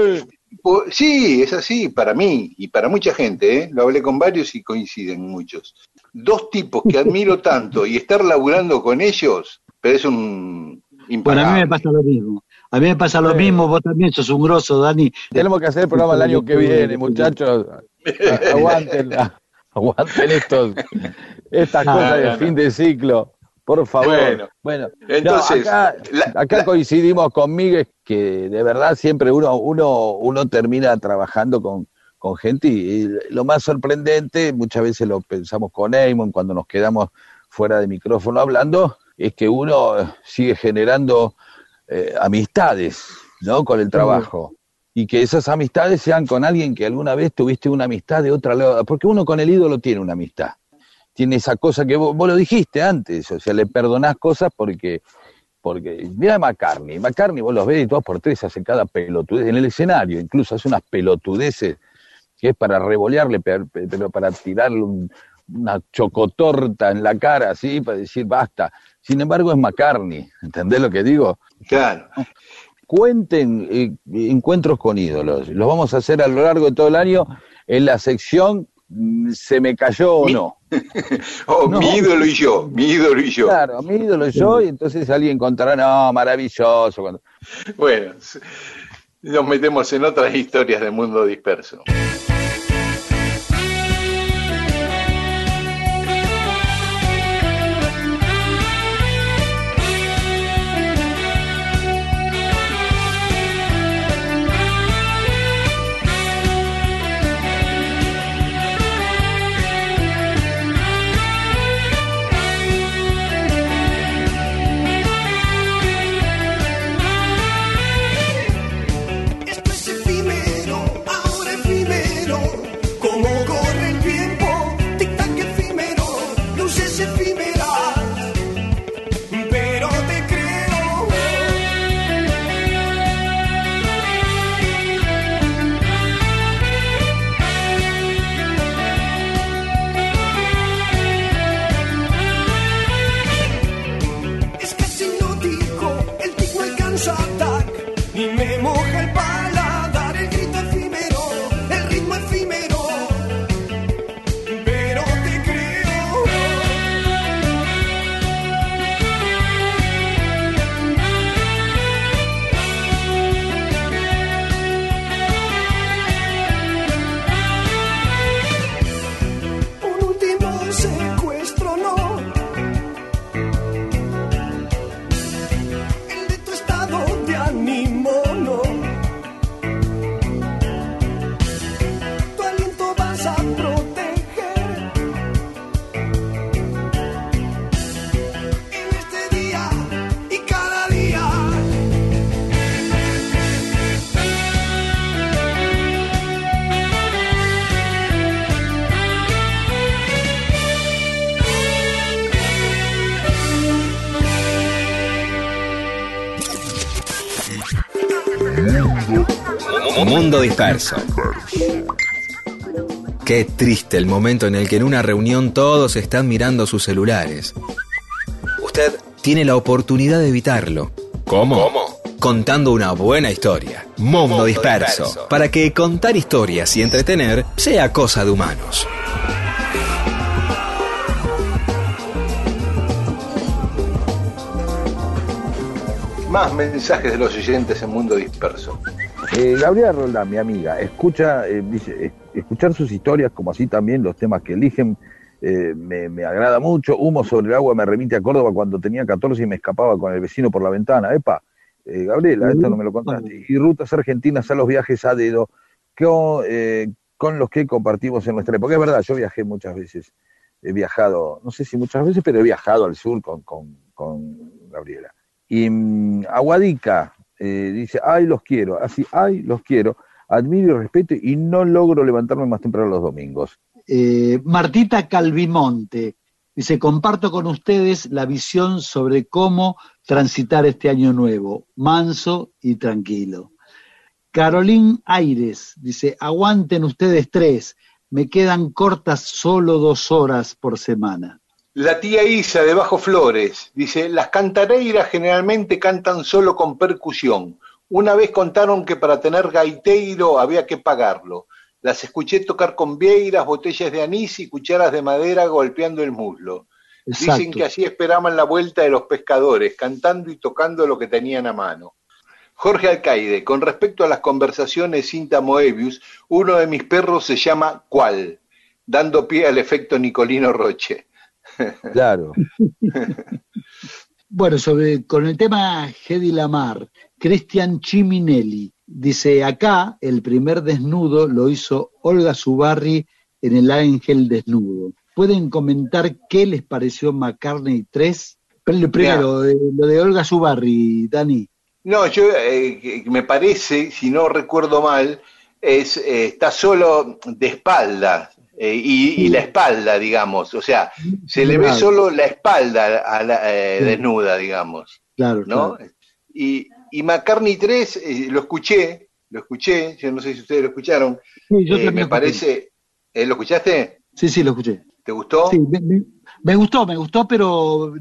sí, es así para mí y para mucha gente, ¿eh? lo hablé con varios y coinciden muchos. Dos tipos que admiro tanto y estar laburando con ellos, pero es un Bueno, impagable. a mí me pasa lo mismo. A mí me pasa lo mismo, vos también sos un grosso, Dani. tenemos que hacer el programa el año que viene, muchachos. A- Aguanten, estos, estas No, cosas no, de no. fin de ciclo. Por favor. Bueno, Bueno, no, entonces, acá, la- acá la- coincidimos con Miguel que de verdad siempre uno, uno, uno termina trabajando con, con gente y, y lo más sorprendente, muchas veces lo pensamos con Eamon cuando nos quedamos fuera de micrófono hablando, es que uno eh, sigue generando eh, amistades, ¿no? Con el trabajo. Y que esas amistades sean con alguien que alguna vez tuviste una amistad de otra lado, porque uno con el ídolo tiene una amistad tiene esa cosa que vos, vos lo dijiste antes, o sea, le perdonás cosas porque, porque, mira McCartney, McCartney vos los ves y dos por tres hace cada pelotudez, en el escenario incluso hace unas pelotudeces que es para revolearle, pe- pe- pero para tirarle un- una chocotorta en la cara, así, para decir basta. Sin embargo, es McCartney, ¿entendés lo que digo? Claro. Cuenten eh, encuentros con ídolos, los vamos a hacer a lo largo de todo el año en la sección mm, Se me cayó o Mi- no. Oh, No. mi ídolo y yo, mi ídolo y yo. Claro, mi ídolo yo, y entonces alguien contará, no, maravilloso. Bueno, nos metemos en otras historias del mundo disperso. Mundo disperso. Qué triste el momento en el que en una reunión todos están mirando sus celulares. Usted tiene la oportunidad de evitarlo. ¿Cómo? Contando una buena historia. Mundo, disperso, disperso. Para que contar historias y entretener sea cosa de humanos. Más mensajes de los oyentes en Mundo Disperso. Eh, Gabriela Roldán, mi amiga, escucha, eh, dice, escuchar sus historias, como así también los temas que eligen, eh, me, me agrada mucho. Humo sobre el agua me remite a Córdoba cuando tenía 14 y me escapaba con el vecino por la ventana. Epa, eh, Gabriela, esto no me lo contaste. Y rutas argentinas a los viajes a dedo con, con los que compartimos en nuestra época. Es verdad, yo viajé muchas veces, he viajado, no sé si muchas veces, pero he viajado al sur con, con, con Gabriela. Y mm, Aguadica eh, dice, ay, los quiero, así, ay, los quiero, admiro y respeto y no logro levantarme más temprano los domingos. Eh, Martita Calvimonte dice, comparto con ustedes la visión sobre cómo transitar este año nuevo, manso y tranquilo. Carolín Aires dice, aguanten ustedes tres, me quedan cortas solo dos horas por semana. La tía Isa de Bajo Flores dice, las cantareiras generalmente cantan solo con percusión. Una vez contaron que para tener gaiteiro había que pagarlo. Las escuché tocar con vieiras, botellas de anís y cucharas de madera golpeando el muslo. Dicen que así esperaban la vuelta de los pescadores, cantando y tocando lo que tenían a mano. Jorge Alcaide, con respecto a las conversaciones Cinta Moebius, uno de mis perros se llama ¿Cuál? Dando pie al efecto Nicolino Roche. Claro. Bueno, sobre, con el tema Hedy Lamar, Cristian Chiminelli dice, acá el primer desnudo lo hizo Olga Zubarri en El Ángel Desnudo. ¿Pueden comentar qué les pareció McCartney 3? Pero Primero, eh, lo de Olga Zubarri, Dani. No, yo eh, me parece, si no recuerdo mal, es eh, está solo de espalda eh, y, y la espalda, digamos, o sea, se le ve solo la espalda a la, eh, desnuda, digamos, Claro, ¿no? claro. Y, y McCartney 3, eh, lo escuché, lo escuché, yo no sé si ustedes lo escucharon, Sí, yo también me lo parece, ¿lo escuchaste? Sí, sí, lo escuché. ¿Te gustó? Sí, me, me- me gustó, me gustó, pero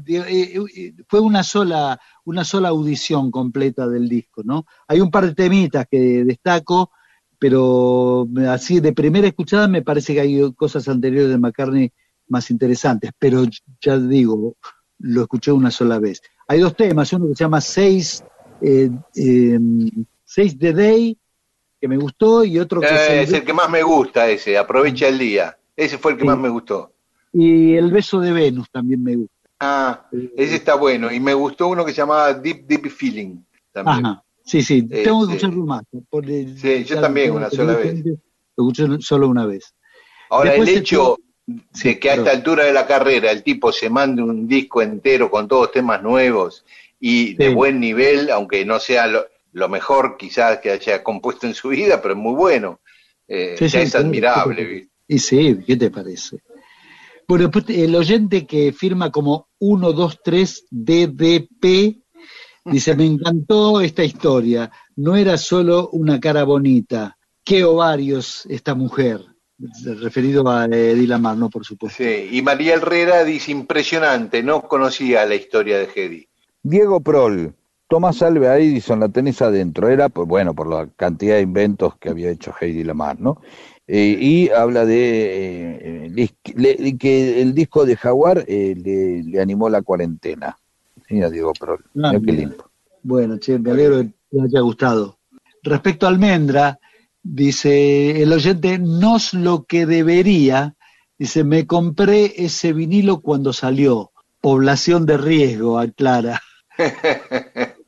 fue una sola, una sola audición completa del disco, ¿no? Hay un par de temitas que destaco, pero así de primera escuchada me parece que hay cosas anteriores de McCartney más interesantes, pero ya digo, lo escuché una sola vez. Hay dos temas, uno que se llama Seis, eh, eh, Seis the Day, que me gustó, y otro que Eh, es es el que más me gusta ese, aprovecha el día, ese fue el que Sí. más me gustó. y El beso de Venus también me gusta. Ah, ese está bueno. Y me gustó uno que se llamaba Deep Deep Feeling también. Ajá, sí, sí, tengo que Este, escucharlo más. sí, yo también una sola vez. Lo escuché solo una vez. Ahora, Después el se hecho Sí, de que a esta altura de la carrera el tipo se mande un disco entero con todos temas nuevos y de buen nivel, aunque no sea lo, lo mejor quizás que haya compuesto en su vida, pero es muy bueno. Eh, Sí, ya es admirable. Y sí, ¿qué te parece? Bueno, después el oyente que firma como 123 DDP dice, me encantó esta historia, no era solo una cara bonita, qué ovarios esta mujer, referido a eh, Eddie Lamar, no por supuesto. Sí, y María Herrera dice, impresionante, no conocía la historia de Hedy. Diego Prol Tomás Alva Edison la tenés adentro, era pues bueno por la cantidad de inventos que había hecho Heidi Lamar, ¿no? Eh, y habla de eh, le- que el disco de Jaguar eh, le, le animó la cuarentena. Mira, digo, pero Ah, mira qué mira. lindo. Bueno, che, me alegro que te haya gustado. Respecto a Almendra, dice el oyente, no es lo que debería. Dice, me compré ese vinilo cuando salió. Población de riesgo, aclara.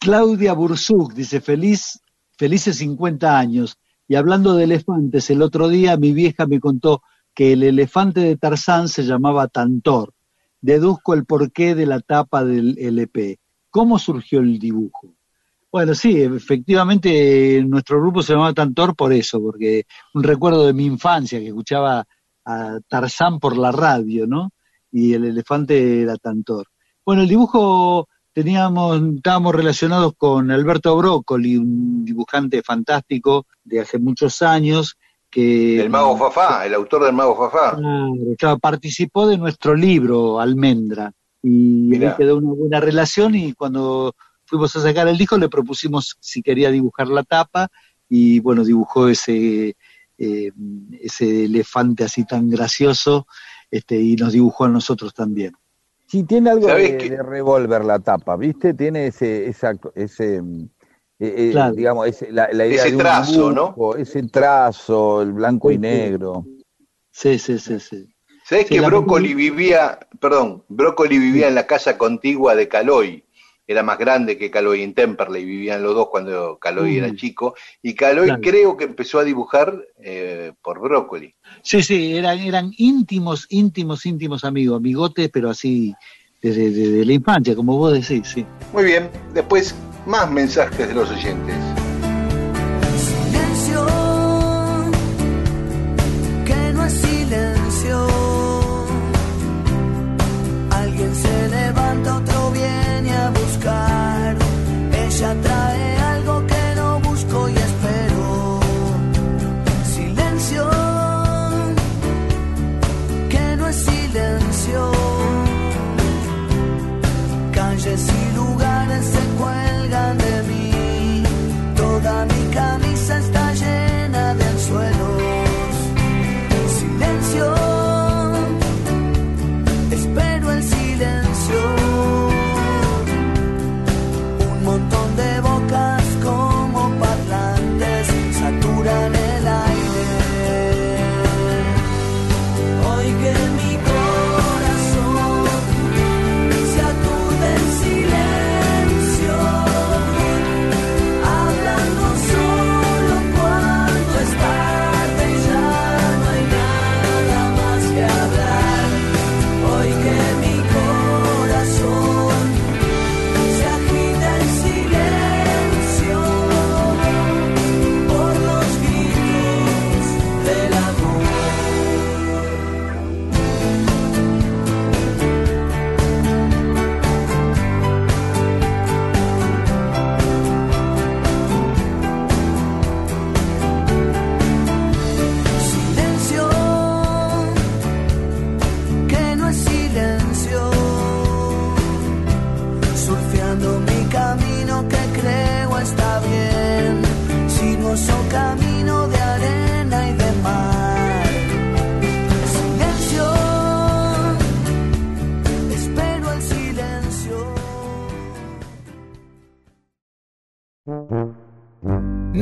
Claudia Bursuk dice, feliz, felices 50 años. Y hablando de elefantes, el otro día mi vieja me contó que el elefante de Tarzán se llamaba Tantor. Deduzco el porqué de la tapa del LP. ¿Cómo surgió el dibujo? Bueno, sí, efectivamente nuestro grupo se llamaba Tantor por eso, porque un recuerdo de mi infancia que escuchaba a Tarzán por la radio, ¿no? Y el elefante era Tantor. Bueno, el dibujo teníamos, estábamos relacionados con Alberto Broccoli, un dibujante fantástico de hace muchos años que El mago Fafá, el autor del mago Fafá. Claro, claro, participó de nuestro libro Almendra y Mirá. ahí quedó una buena relación y cuando fuimos a sacar el disco le propusimos si quería dibujar la tapa y bueno, dibujó ese, eh, ese elefante así tan gracioso este, y nos dibujó a nosotros también. Sí, tiene algo ¿Sabés de, qué? de revólver la tapa, ¿viste? Tiene ese, esa, ese, eh, eh, Claro. digamos, ese- la, la idea Ese de un trazo, dibujo, ese trazo, el blanco y negro. Sí, sí, sí, sí. ¿Sabés Sí, que Brócoli película- vivía, perdón, Brócoli vivía en la casa contigua de Caloy? Era más grande que Caloy en Temperley, vivían los dos cuando Caloy era Mm. chico. Y Caloy Claro. creo que empezó a dibujar eh, por Brócoli. Sí, sí, eran, eran íntimos, íntimos, íntimos amigos, amigotes, pero así desde, desde la infancia, como vos decís, sí. Muy bien, después más mensajes de los oyentes.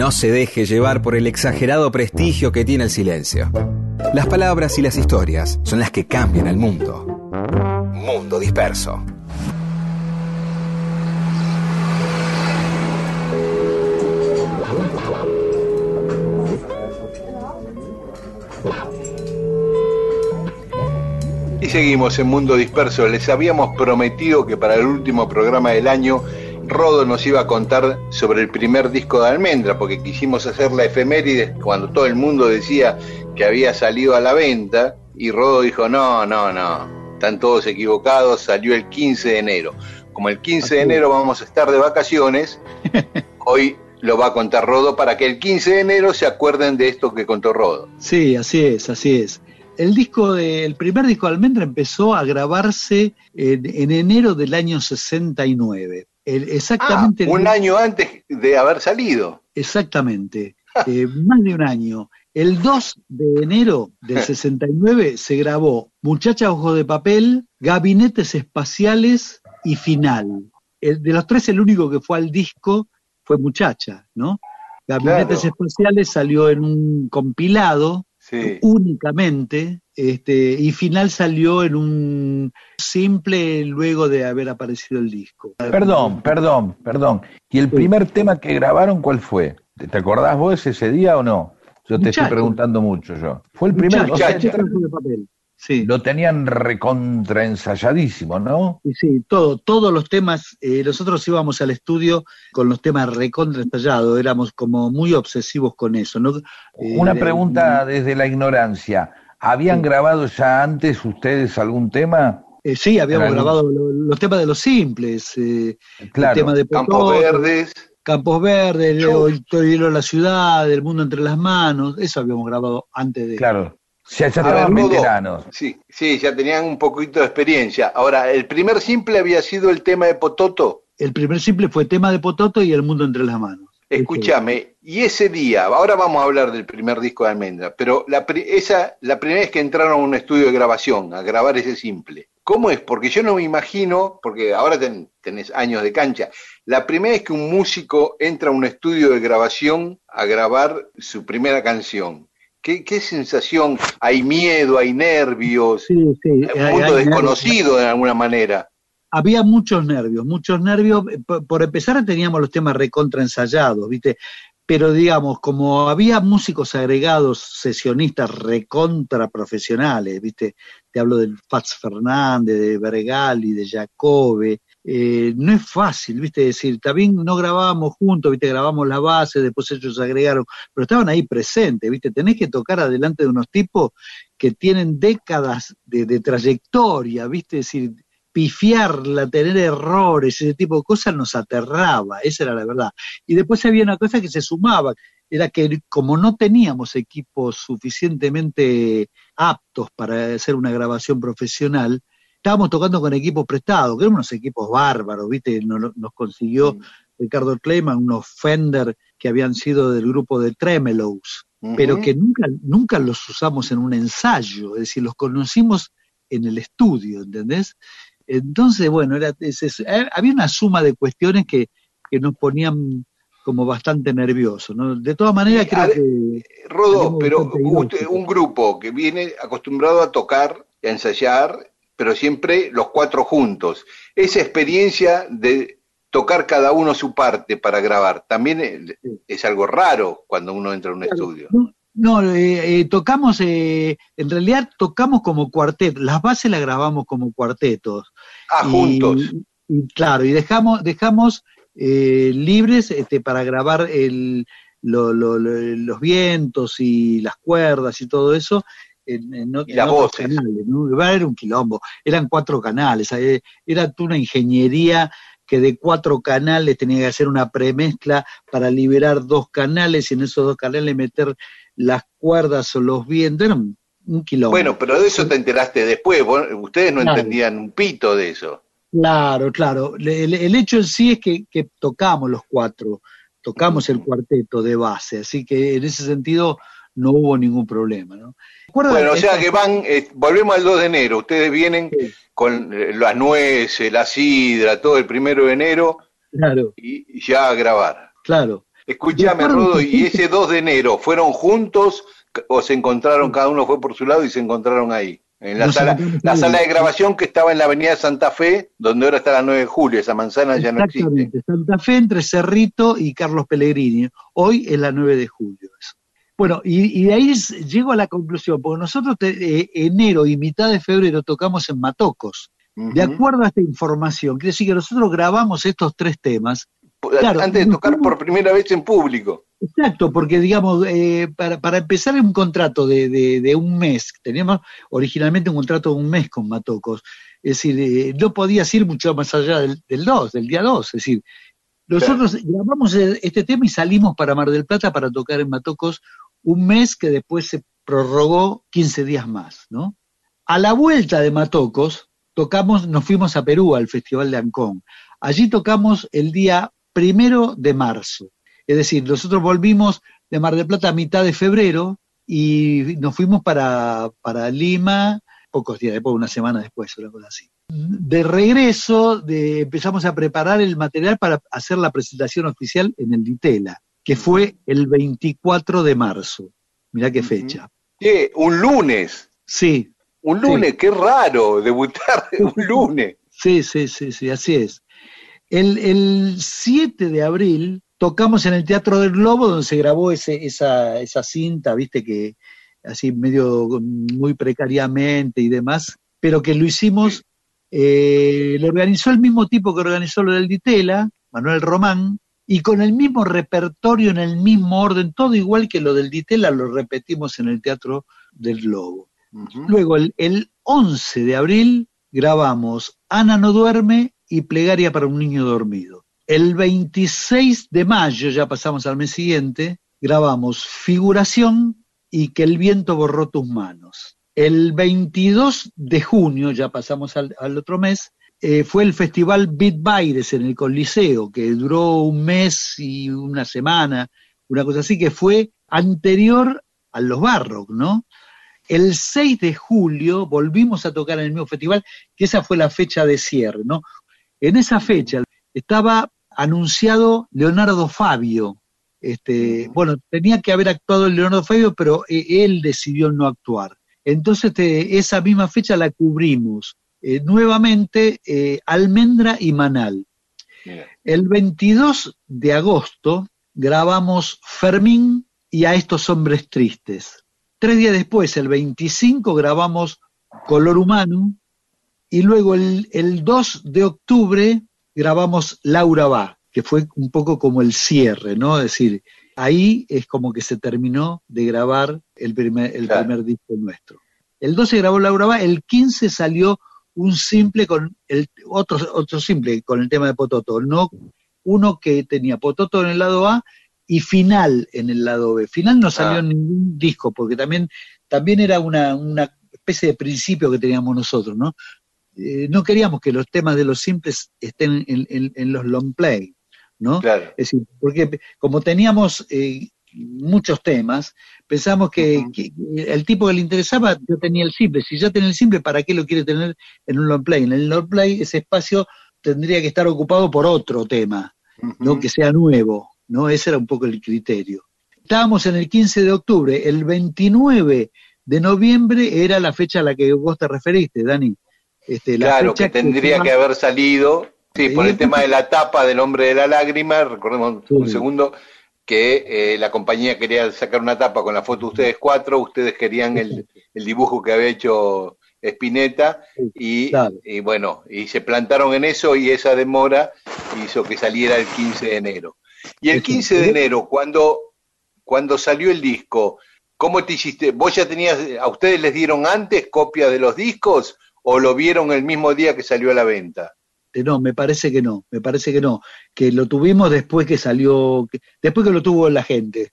No se deje llevar por el exagerado prestigio que tiene el silencio. Las palabras y las historias son las que cambian el mundo. Mundo disperso. Y seguimos en Mundo Disperso. Les habíamos prometido que para el último programa del año Rodo nos iba a contar sobre el primer disco de Almendra, porque quisimos hacer la efeméride cuando todo el mundo decía que había salido a la venta, y Rodo dijo, no, no, no, están todos equivocados, salió el 15 de enero. Como el 15 de enero vamos a estar de vacaciones, hoy lo va a contar Rodo para que el 15 de enero se acuerden de esto que contó Rodo. Sí, así es, así es. El disco de, el primer disco de Almendra empezó a grabarse en, en enero del año 69. El- Ah, exactamente. el- un año antes de haber salido. Exactamente. Eh, más de un año. El 2 de enero del 69 se grabó Muchacha Ojo de Papel, Gabinetes Espaciales y Final. El- de los tres, el único que fue al disco fue Muchacha, ¿no? Gabinetes Claro. Espaciales salió en un compilado Sí. únicamente, este, y Final salió en un simple luego de haber aparecido el disco. Perdón, perdón, perdón. ¿Y el primer tema que grabaron cuál fue? ¿Te acordás vos ese día o no? Yo te estoy Muchacho. preguntando mucho yo. Fue el primer, Muchacha, o sea, Muchacha. Sí. lo tenían recontra ensayadísimo, ¿no? Sí, sí, todo, todos los temas, eh, nosotros íbamos al estudio con los temas recontra estallados, éramos como muy obsesivos con eso, ¿no? Eh, Una pregunta desde la ignorancia. ¿Habían Sí. grabado ya antes ustedes algún tema? eh, sí, habíamos grabado lo- los temas de los simples, eh, el Claro. tema de Campos Verdes. Campos Verdes, Yo- el hielo de la ciudad, El mundo entre las manos, eso habíamos grabado antes de... Claro. Ya, ya estaban veteranos. Sí, sí, ya tenían un poquito de experiencia. Ahora, el primer simple había sido el tema de Pototo. El primer simple fue tema de Pototo y El mundo entre las manos. Escúchame, y ese día, ahora vamos a hablar del primer disco de Almendra, pero la, pri- esa, la primera vez que entraron a un estudio de grabación, a grabar ese simple, ¿cómo es? Porque yo no me imagino, porque ahora ten- tenés años de cancha, la primera vez que un músico entra a un estudio de grabación a grabar su primera canción. ¿Qué, qué sensación? ¿Hay miedo, hay nervios? Sí, sí. Un mundo hay- desconocido de alguna manera. había muchos nervios, muchos nervios. eh, Por, por empezar teníamos los temas recontra ensayados, ¿viste? Pero digamos, como había músicos agregados, sesionistas recontra profesionales, ¿viste? Te hablo del Fats Fernández, de Bergali, de Jacobe. Eh, no es fácil, ¿viste? decir, también no grabábamos juntos, ¿viste? Grabamos la base, después ellos agregaron, pero estaban ahí presentes, ¿viste? Tenés que tocar adelante de unos tipos que tienen décadas de, de trayectoria, ¿viste? Es decir, pifiarla, tener errores, ese tipo de cosas nos aterraba, esa era la verdad. Y después había una cosa que se sumaba, era que como no teníamos equipos suficientemente aptos para hacer una grabación profesional, estábamos tocando con equipos prestados, que eran unos equipos bárbaros, ¿viste? Nos, nos consiguió Ricardo Kleiman unos Fender que habían sido del grupo de Tremelows, pero que nunca, nunca los usamos en un ensayo, es decir, los conocimos en el estudio, ¿entendés? Entonces, bueno, era, es- es- eh, había una suma de cuestiones que, que nos ponían como bastante nerviosos, ¿no? De todas maneras, creo que... Salimos pero usted- un grupo que viene acostumbrado a tocar, a ensayar, pero siempre los cuatro juntos. Esa experiencia de tocar cada uno su parte para grabar, también es algo raro cuando uno entra a un estudio. No, eh, eh, tocamos, eh, en realidad tocamos como cuarteto, las bases las grabamos como cuartetos. Ah, Y- juntos. Y, claro, y dejamos, dejamos eh, libres este, para grabar el, lo- lo- lo- los vientos y las cuerdas y todo eso. En, en Y en otros voces. canales, ¿no? Era un quilombo, eran cuatro canales, eh, era una ingeniería que de cuatro canales tenía que hacer una premezcla para liberar dos canales y en esos dos canales meter las cuerdas o los vientos, era un, un quilombo. Bueno, pero de eso te enteraste después, vos- ustedes no Claro. entendían un pito de eso. Claro, claro. El, el hecho en sí es que, que tocamos los cuatro, tocamos el cuarteto de base, así que en ese sentido no hubo ningún problema, ¿no? ¿Recuerda Bueno, o sea esta- que van, eh, volvemos al 2 de enero, ustedes vienen Sí. con eh, las nueces, la sidra, todo el primero de enero Claro, y, ya a grabar. claro. Escúchame, Rodo, que ¿y ese 2 de enero fueron juntos o se encontraron, cada uno fue por su lado y se encontraron ahí? En la sala, la sala de grabación que estaba en la avenida Santa Fe, donde ahora está la 9 de julio, esa manzana ya no existe. Exactamente, Santa Fe entre Cerrito y Carlos Pellegrini. Hoy es la 9 de julio. eso. Bueno, y, y de ahí llego a la conclusión, porque nosotros te- eh, enero y mitad de febrero tocamos en Matocos. De acuerdo a esta información, quiere decir que nosotros grabamos estos tres temas. Claro, Antes de tocar por primera vez en público. Exacto, porque digamos, eh, para, para empezar un contrato de, de- de un mes, teníamos originalmente un contrato de un mes con Matocos, es decir, eh, no podías ir mucho más allá del, del 2, del día 2, es decir, nosotros grabamos este tema y salimos para Mar del Plata para tocar en Matocos un mes que después se prorrogó 15 días más, ¿no? A la vuelta de Matocos, tocamos, nos fuimos a Perú al Festival de Ancón. Allí tocamos el día primero de marzo. Es decir, nosotros volvimos de Mar del Plata a mitad de febrero y nos fuimos para, para Lima pocos días después, una semana después, una cosa así. De regreso, empezamos a preparar el material para hacer la presentación oficial en el Ditela, que fue el 24 de marzo. Mirá qué fecha. ¿Qué? ¿Un lunes? Sí, Un lunes, qué raro debutar un lunes. sí, sí, sí, sí, así es. El, el 7 de abril tocamos en el Teatro del Globo, donde se grabó ese, esa, esa cinta, viste, que así medio muy precariamente y demás, pero que lo hicimos, eh, lo organizó el mismo tipo que organizó lo del Ditela, Manuel Román, y con el mismo repertorio, en el mismo orden, todo igual que lo del Ditela, lo repetimos en el Teatro del Globo. Luego, el, el 11 de abril, grabamos Ana no duerme y Plegaria para un niño dormido. El 26 de mayo, ya pasamos al mes siguiente, grabamos Figuración y Que el viento borró tus manos. El 22 de junio, ya pasamos al, al otro mes, eh, fue el festival Beat Baires en el Coliseo, que duró un mes y una semana, una cosa así, que fue anterior a los Barrock, ¿no? El 6 de julio volvimos a tocar en el mismo festival, que esa fue la fecha de cierre, ¿no? En esa fecha estaba anunciado Leonardo Fabio. Este, bueno, tenía que haber actuado Leonardo Fabio, pero eh, él decidió no actuar. Entonces, este, esa misma fecha la cubrimos eh, nuevamente eh, Almendra y Manal. El 22 de agosto grabamos Fermín y a estos hombres tristes. Tres días después, el 25, grabamos Color Humano y luego el, el 2 de octubre grabamos Laura Va, que fue un poco como el cierre, ¿no? Es decir, ahí es como que se terminó de grabar el primer, el Claro. primer disco nuestro. El 12 grabó Laura Va, el 15 salió un simple con el otro, otro simple con el tema de Pototo, no uno que tenía Pototo en el lado A y Final en el lado B. Final no salió Ah. en ningún disco, porque también, también era una, una especie de principio que teníamos nosotros, ¿no? Eh, no queríamos que los temas de los simples estén en, en- en los long play, ¿no? Claro. Es decir, porque como teníamos eh, muchos temas, pensamos que, el tipo que le interesaba, yo tenía el simple. Si ya tenía el simple, ¿para qué lo quiere tener en un long play? En el long play ese espacio tendría que estar ocupado por otro tema, no que sea nuevo, ¿no? Ese era un poco el criterio. Estábamos en el 15 de octubre, el 29 de noviembre era la fecha a la que vos te referiste, Dani. Este, la Claro, fecha que tendría que haber salido, sí, por el tema de la tapa del hombre de la lágrima, recordemos un segundo que eh, la compañía quería sacar una tapa con la foto de ustedes cuatro, ustedes querían el, el dibujo que había hecho Spinetta y, Claro. y bueno, y se plantaron en eso y esa demora hizo que saliera el 15 de enero. Y el Eso. 15 de enero, cuando, cuando salió el disco, ¿cómo te hiciste? ¿Vos ya tenías, a ustedes les dieron antes copia de los discos o lo vieron el mismo día que salió a la venta? Eh, No, me parece que no, me parece que no, que lo tuvimos después que salió, que- después que lo tuvo la gente.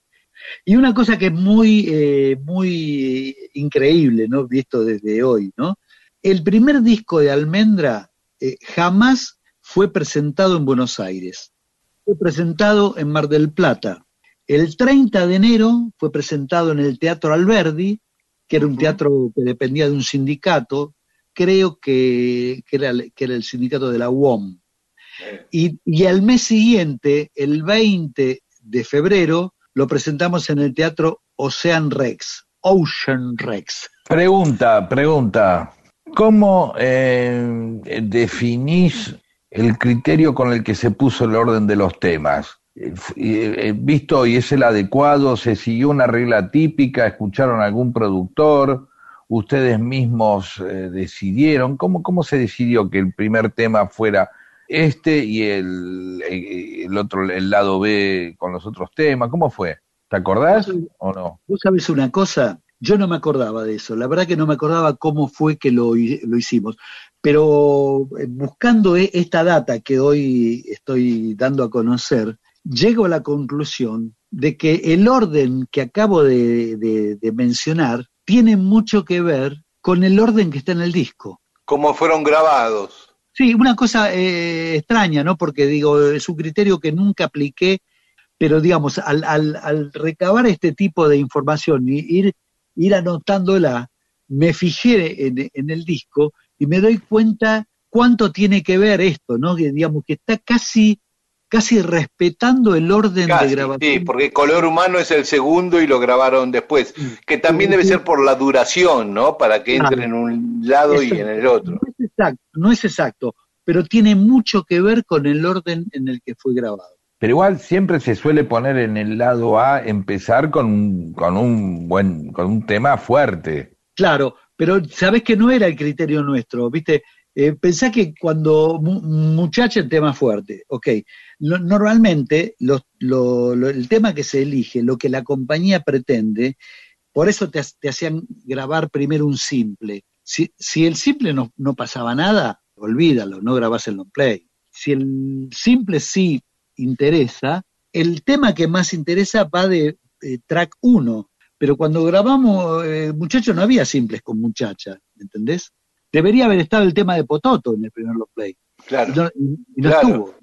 Y una cosa que es muy, eh, muy increíble, ¿no? Visto desde hoy, ¿no? El primer disco de Almendra eh, jamás fue presentado en Buenos Aires. Fue presentado en Mar del Plata. El 30 de enero fue presentado en el Teatro Alberdi, que era un teatro que dependía de un sindicato, creo que, que era, el- que era el sindicato de la UOM. Y, y al mes siguiente, el 20 de febrero, lo presentamos en el Teatro Ocean Rex, Ocean Rex. Pregunta, pregunta. ¿Cómo eh, definís el criterio con el que se puso el orden de los temas? Eh, eh, ¿Visto y es el adecuado? ¿Se siguió una regla típica? ¿Escucharon a algún productor? ¿Ustedes mismos eh, decidieron? ¿Cómo, ¿Cómo se decidió que el primer tema fuera este y el, eh, el otro, el lado B con los otros temas? ¿Cómo fue? ¿Te acordás o no? Vos sabés una cosa, yo no me acordaba de eso, la verdad que no me acordaba cómo fue que lo, lo hicimos, pero eh, buscando e- esta data que hoy estoy dando a conocer, llego a la conclusión de que el orden que acabo de, de- de mencionar tiene mucho que ver con el orden que está en el disco. ¿Cómo fueron grabados? Sí, una cosa eh, extraña, ¿no? Porque digo, es un criterio que nunca apliqué, pero digamos, al, al, al recabar este tipo de información y ir, ir anotándola, me fijé en, en el disco y me doy cuenta cuánto tiene que ver esto, ¿no? Que digamos que está casi, casi respetando el orden Casi, de grabación. sí, porque Color Humano es el segundo y lo grabaron después, que también debe ser por la duración, ¿no? Para que entre en un lado y en el otro. No es exacto, no es exacto, pero tiene mucho que ver con el orden en el que fue grabado. Pero igual siempre se suele poner en el lado A empezar con un, con un buen, con un tema fuerte. Claro, pero sabés que no era el criterio nuestro, ¿viste? Eh, pensá que cuando mu- muchacha el tema fuerte, ok, no- normalmente los- lo- lo- el tema que se elige, lo que la compañía pretende, por eso te, te hacían grabar primero un simple. Si, si el simple no, no pasaba nada, olvídalo, no grabás el long play. Si el simple sí interesa, el tema que más interesa va de eh, track 1, pero cuando grabamos, eh, muchachos, no había simples con muchacha, ¿entendés? Debería haber estado el tema de Pototo en el primer long play. Claro. Y no, y- y no Claro. estuvo.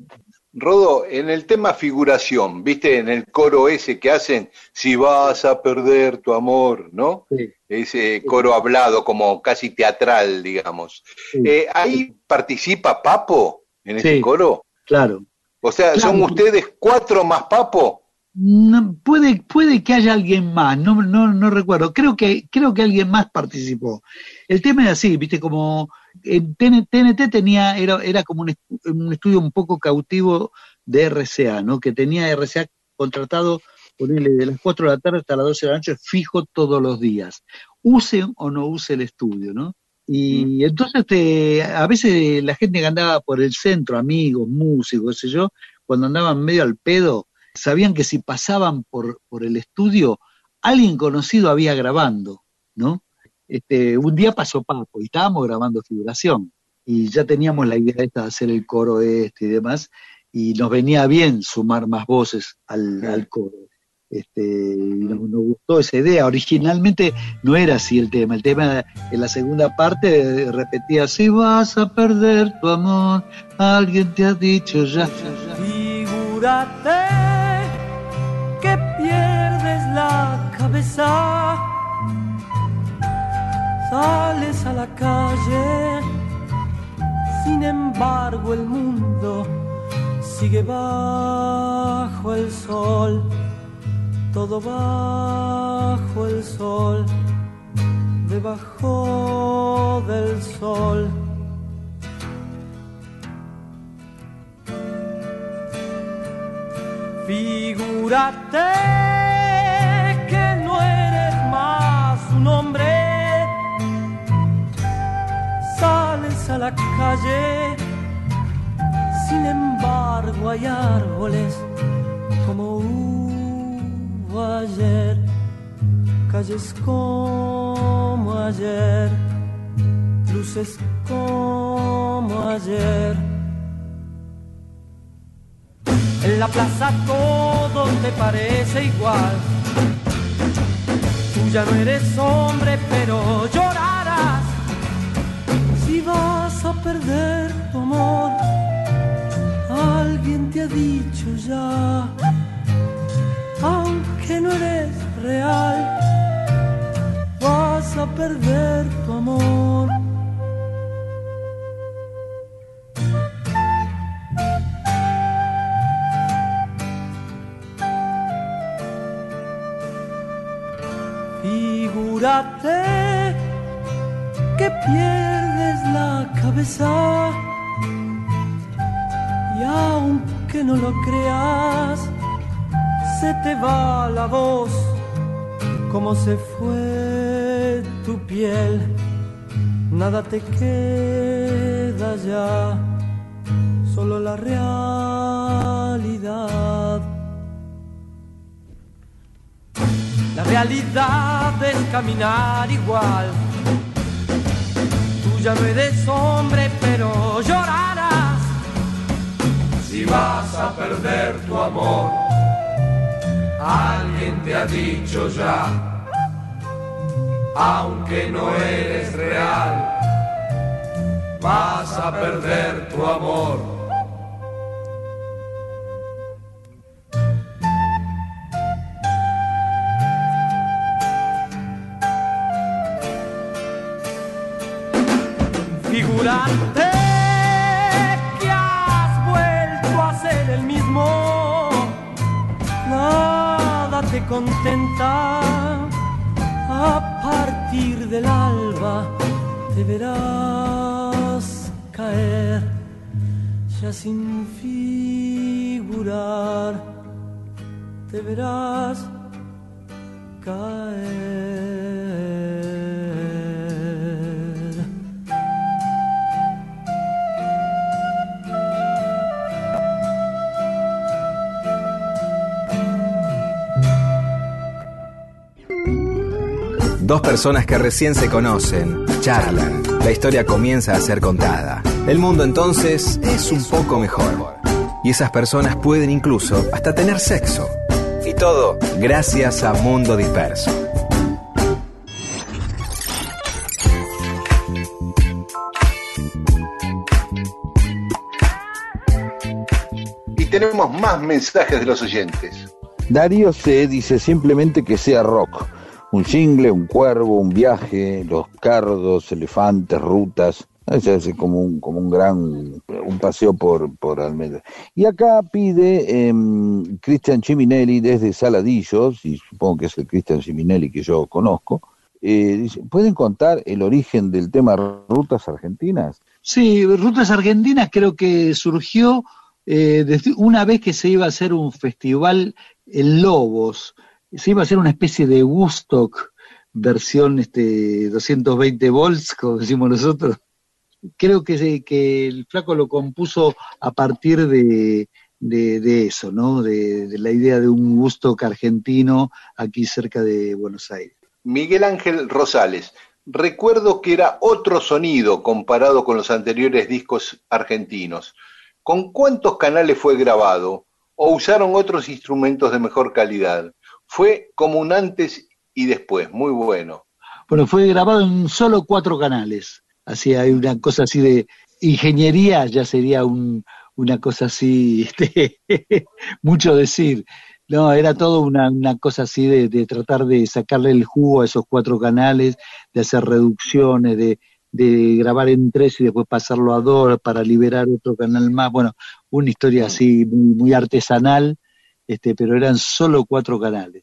Rodo, en el tema figuración, viste, en el coro ese que hacen, si vas a perder tu amor, ¿no? Sí, Ese coro hablado como casi teatral, digamos. sí, Eh, ¿Ahí participa Papo en ese Sí. coro? claro. O sea, ¿son Claro. ustedes cuatro más Papo? No, puede, puede que haya alguien más, no, no, no recuerdo. Creo que, creo que alguien más participó. El tema era así, viste, como en TN- TNT tenía, era, era como un, estu- un estudio un poco cautivo de RCA, ¿no? Que tenía RCA contratado, ponerle de las 4 de la tarde hasta las 12 de la noche, fijo todos los días. Use o no use el estudio, ¿no? Y entonces te- a veces la gente que andaba por el centro, amigos, músicos, qué sé yo, cuando andaban medio al pedo, sabían que si pasaban por, por el estudio, alguien conocido había grabando, ¿no? Este, un día pasó Papo y estábamos grabando figuración y ya teníamos la idea esta de hacer el coro este y demás y nos venía bien sumar más voces al, al coro. Este, y nos, nos gustó esa idea. Originalmente no era así el tema. El tema en la segunda parte repetía, si vas a perder tu amor, alguien te ha dicho ya. Figúrate que pierdes la cabeza, sales a la calle, sin embargo el mundo sigue bajo el sol, todo bajo el sol, debajo del sol. Figúrate A la calle, sin embargo hay árboles como hubo ayer, calles como ayer, luces como ayer. En la plaza todo te parece igual. Tú ya no eres hombre, pero llorarás si vas a perder tu amor. Alguien te ha dicho ya, aunque no eres real, vas a perder tu amor. Figúrate que pierdes la cabeza y aunque no lo creas, se te va la voz como se fue tu piel, nada te queda ya, solo la realidad. La realidad es caminar igual. Ya no eres hombre, pero llorarás. Si vas a perder tu amor, alguien te ha dicho ya, aunque no eres real, vas a perder tu amor. Figurante que has vuelto a ser el mismo, nada te contenta. A partir del alba te verás caer, ya sin figurar, te verás caer. Dos personas que recién se conocen, charlan, la historia comienza a ser contada. El mundo entonces es un poco mejor. Y esas personas pueden incluso hasta tener sexo. Y todo gracias a Mundo Disperso. Y tenemos más mensajes de los oyentes. Darío C dice simplemente que sea rock. Un jingle, un cuervo, un viaje, los cardos, elefantes, rutas. Es como un, como un gran, un paseo por, por Almendra. Y acá pide em, Cristian Chiminelli desde Saladillos, y supongo que es el Cristian Chiminelli que yo conozco, eh, ¿pueden contar el origen del tema Rutas Argentinas? Sí, Rutas Argentinas creo que surgió eh, desde una vez que se iba a hacer un festival en Lobos, se iba a hacer una especie de Woodstock versión este 220 volts, como decimos nosotros. Creo que, que el flaco lo compuso a partir de, de, de eso, ¿no? De, de la idea de un Woodstock argentino aquí cerca de Buenos Aires. Miguel Ángel Rosales. Recuerdo que era otro sonido comparado con los anteriores discos argentinos. ¿Con cuántos canales fue grabado? ¿O usaron otros instrumentos de mejor calidad? Fue como un antes y después, muy bueno. Bueno, fue grabado en solo cuatro canales. Así hay una cosa así de ingeniería, ya sería un, una cosa así, este, mucho decir. No, era todo una, una cosa así de, de tratar de sacarle el jugo a esos cuatro canales, de hacer reducciones, de, de grabar en tres y después pasarlo a dos para liberar otro canal más. Bueno, una historia así muy, muy artesanal, este, pero eran solo cuatro canales.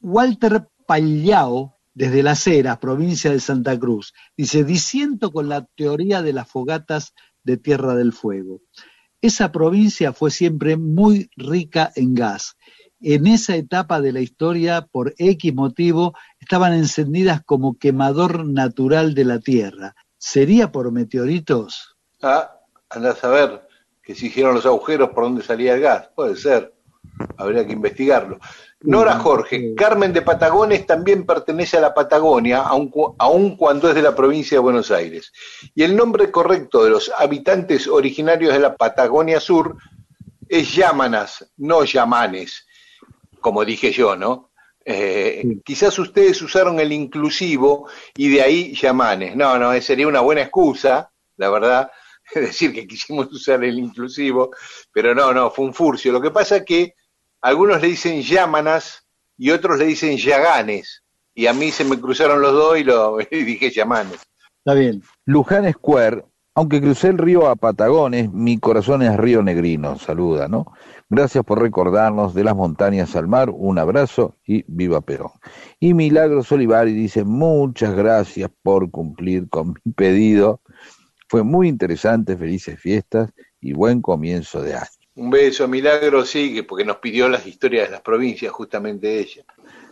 Walter Pallao, desde Las Heras, provincia de Santa Cruz, dice, disiento con la teoría de las fogatas de Tierra del Fuego. Esa provincia fue siempre muy rica en gas. En esa etapa de la historia, por X motivo, estaban encendidas como quemador natural de la Tierra. ¿Sería por meteoritos? Ah, andás a ver que se hicieron los agujeros por donde salía el gas. Puede ser. Habría que investigarlo. Nora Jorge, Carmen de Patagones también pertenece a la Patagonia, aun, cu- aun cuando es de la provincia de Buenos Aires. Y el nombre correcto de los habitantes originarios de la Patagonia Sur es Yámanas, no Yamanes, como dije yo, ¿no? Eh, Quizás ustedes usaron el inclusivo y de ahí Yamanes. No, no, eh, sería una buena excusa, la verdad, decir que quisimos usar el inclusivo, pero no, no, fue un furcio. Lo que pasa es que algunos le dicen Yámanas y otros le dicen Yaganes. Y a mí se me cruzaron los dos y, lo, dije Yamanes. Está bien. Luján Square, aunque crucé el río a Patagones, mi corazón es río negrino, saluda, ¿no? Gracias por recordarnos de las montañas al mar, un abrazo y viva Perón. Y Milagros Olivari dice, muchas gracias por cumplir con mi pedido, fue muy interesante, felices fiestas y buen comienzo de año. Un beso, Milagro, sí, que- porque nos pidió las historias de las provincias, justamente ella.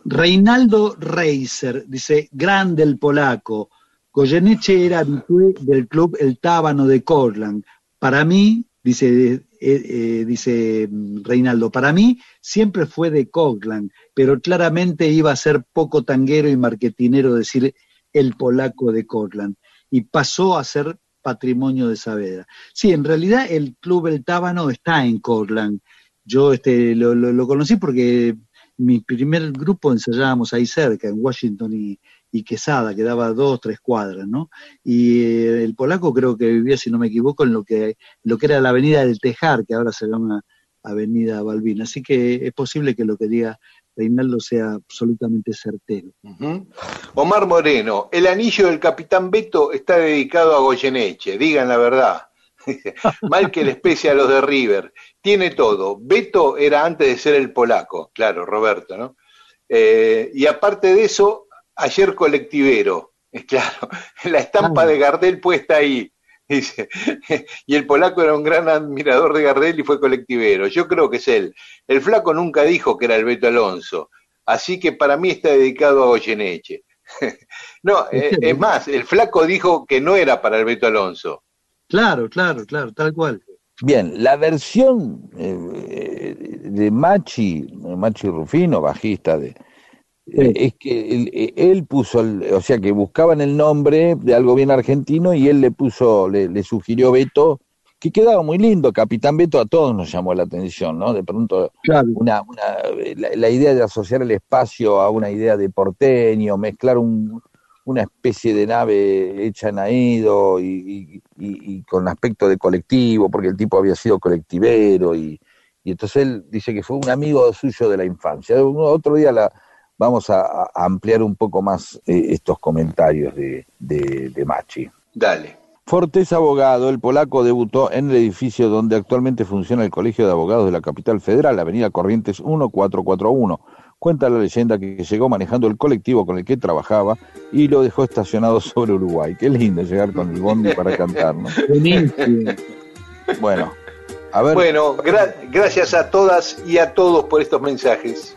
Reinaldo Reiser, dice, grande el polaco. Goyeneche era habitué del club El Tábano de Cortland. Para mí, dice, eh, eh, dice mm, Reinaldo, para mí siempre fue de Cortland, pero claramente iba a ser poco tanguero y marketinero decir el polaco de Cortland. Y pasó a ser patrimonio de Saavedra. Sí, en realidad el club El Tábano está en Cortland. Yo este, lo, lo- conocí porque mi primer grupo ensayábamos ahí cerca, en Washington y, y Quesada, que daba dos, tres cuadras, ¿no? Y eh, el polaco creo que vivía, si no me equivoco, en lo que, lo que era la avenida del Tejar, que ahora se llama Avenida Balbín. Así que es posible que lo que diga Reinaldo sea absolutamente certero. Omar Moreno, el anillo del capitán Beto está dedicado a Goyeneche, digan la verdad. Mal que le especie a los de River. Tiene todo. Beto era antes de ser el polaco, claro, Roberto, ¿no? Eh, y aparte de eso, ayer colectivero, es claro, la estampa de Gardel puesta ahí. Dice, y el polaco era un gran admirador de Gardel y fue colectivero. Yo creo que es él. El flaco nunca dijo que era el Beto Alonso. Así que para mí está dedicado a Goyeneche. No, eh, es más, el flaco dijo que no era para el Beto Alonso. Claro, claro, claro, tal cual. Bien, la versión eh, de Machi, Machi Rufino, bajista de, eh, es que él, eh, él puso, el- o sea que buscaban el nombre de algo bien argentino y él le puso, le, le sugirió Beto, que quedaba muy lindo, Capitán Beto a todos nos llamó la atención, ¿no? De pronto Claro. una, una, la, la idea de asociar el espacio a una idea de porteño, mezclar un, una especie de nave hecha en Aedo y, y- y- y con aspecto de colectivo, porque el tipo había sido colectivero y, y entonces él dice que fue un amigo suyo de la infancia. Otro día la, vamos a, a ampliar un poco más eh, estos comentarios de, de, de Machi. Dale. Fortes abogado, el polaco debutó en el edificio donde actualmente funciona el Colegio de Abogados de la Capital Federal, Avenida Corrientes 1441. Cuenta la leyenda que llegó manejando el colectivo con el que trabajaba y lo dejó estacionado sobre Uruguay. Qué lindo llegar con el bondi para cantar, ¿no? Buenísimo. Bueno, a ver, Bueno, gra- gracias a todas y a todos por estos mensajes.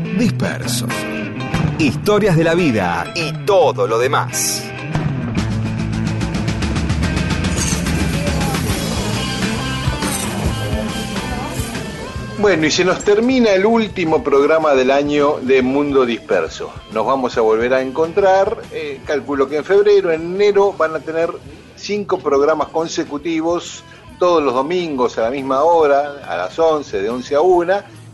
disperso. Historias de la vida y todo lo demás. Bueno, y se nos termina el último programa del año de Mundo Disperso. Nos vamos a volver a encontrar, eh, calculo que en febrero, en enero van a tener cinco programas consecutivos, todos los domingos a la misma hora, a las 11, de 11 a 1,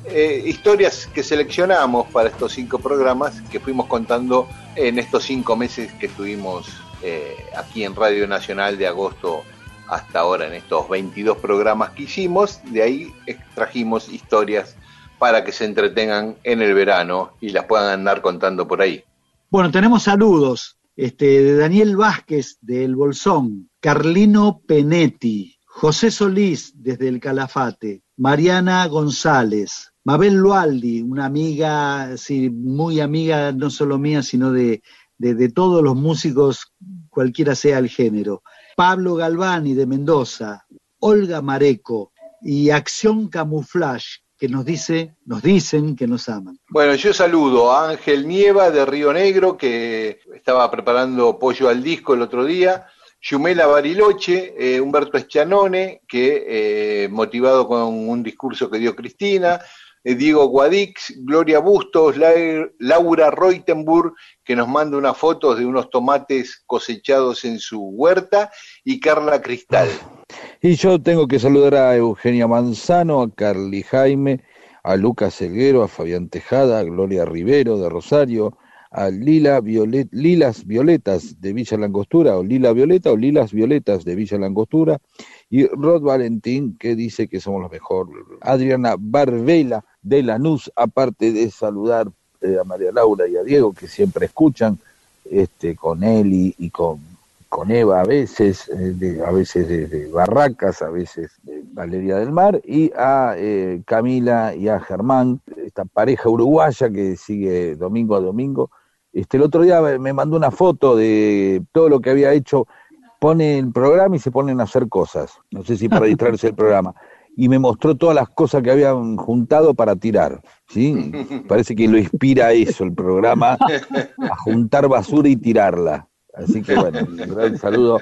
eh, historias que seleccionamos para estos cinco programas que fuimos contando en estos cinco meses que estuvimos eh, aquí en Radio Nacional de agosto hasta ahora en estos 22 programas que hicimos. De ahí extrajimos historias para que se entretengan en el verano y las puedan andar contando por ahí. Bueno, tenemos saludos este, de Daniel Vázquez del Bolsón, Carlino Penetti, José Solís desde el Calafate, Mariana González, Mabel Lualdi, una amiga, sí, muy amiga, no solo mía, sino de, de, todos los músicos, cualquiera sea el género. Pablo Galvani de Mendoza, Olga Mareco y Acción Camuflaje, que nos dice, nos dicen que nos aman. Bueno, yo saludo a Ángel Nieva de Río Negro, que estaba preparando pollo al disco el otro día, Yumela Bariloche, eh, Humberto Eschanone, que eh, motivado con un discurso que dio Cristina, Diego Guadix, Gloria Bustos, La- Laura Reutenburg, que nos manda unas fotos de unos tomates cosechados en su huerta, y Carla Cristal. Y yo tengo que saludar a Eugenia Manzano, a Carly Jaime, a Lucas Selguero, a Fabián Tejada, a Gloria Rivero de Rosario, a Lila Violet, Lilas Violetas de Villa Langostura, o Lila Violeta o Lilas Violetas de Villa Langostura, y Rod Valentín, que dice que somos los mejores. Adriana Barbela de Lanús, aparte de saludar eh, a María Laura y a Diego, que siempre escuchan, este, con y, y con, con Eva a veces, eh, de- a veces desde Barracas, a veces de Valeria del Mar, y a eh, Camila y a Germán, esta pareja uruguaya que sigue domingo a domingo. Este, el otro día me- mandó una foto de todo lo que había hecho, pone el programa y se ponen a hacer cosas, no sé si para distraerse del programa, y me mostró todas las cosas que habían juntado para tirar, ¿sí? Parece que lo inspira eso el programa, a juntar basura y tirarla. Así que bueno, un gran saludo.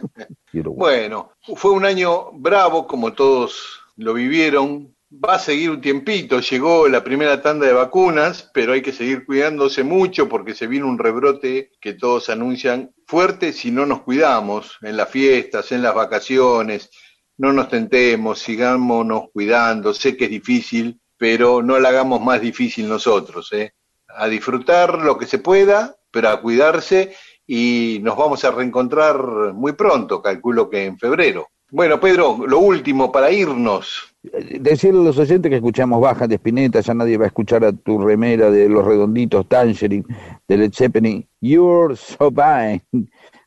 Bueno, fue un año bravo, como todos lo vivieron. Va a seguir un tiempito, llegó la primera tanda de vacunas, pero hay que seguir cuidándose mucho porque se viene un rebrote que todos anuncian fuerte si no nos cuidamos en las fiestas, en las vacaciones. No nos tentemos, sigámonos cuidando. Sé que es difícil, pero no la hagamos más difícil nosotros. ¿eh? A disfrutar lo que se pueda, pero a cuidarse y nos vamos a reencontrar muy pronto, calculo que en febrero. Bueno, Pedro, lo último para irnos. Decirle a los oyentes que escuchamos Baja de Spinetta, ya nadie va a escuchar a tu remera de los redonditos Tangerine, de Led Zeppelin, You're So Fine,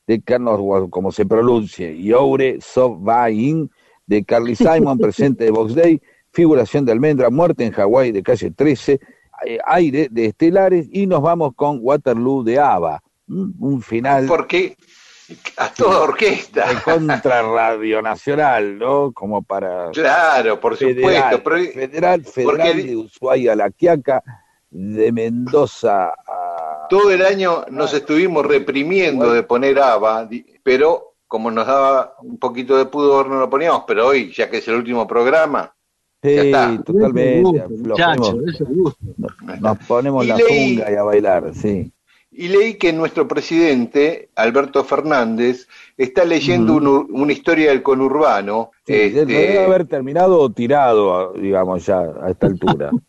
de Carlos, como se pronuncie, You're So Fine, de Carly Simon, presente de Box Day, Figuración de Almendra, Muerte en Hawái, de Calle 13, eh, Aire, de Estelares, y nos vamos con Waterloo, de ABBA. Un final Porque a toda orquesta. de contra Radio Nacional, ¿no? Como para... Claro, por Federal, supuesto. Pero, federal, federal porque- de Ushuaia a La Quiaca, de Mendoza a... todo el año nos estuvimos reprimiendo de poner ABBA, pero como nos daba un poquito de pudor no lo poníamos, pero hoy, ya que es el último programa, Sí, ya está. totalmente. Gusto, muchacho, ponemos- eso es gusto. nos, nos ponemos Y la leí- funga y a bailar, sí. Y leí que nuestro presidente, Alberto Fernández, está leyendo un una historia del conurbano. Sí, este, Debe haber terminado o tirado, digamos, ya a esta altura.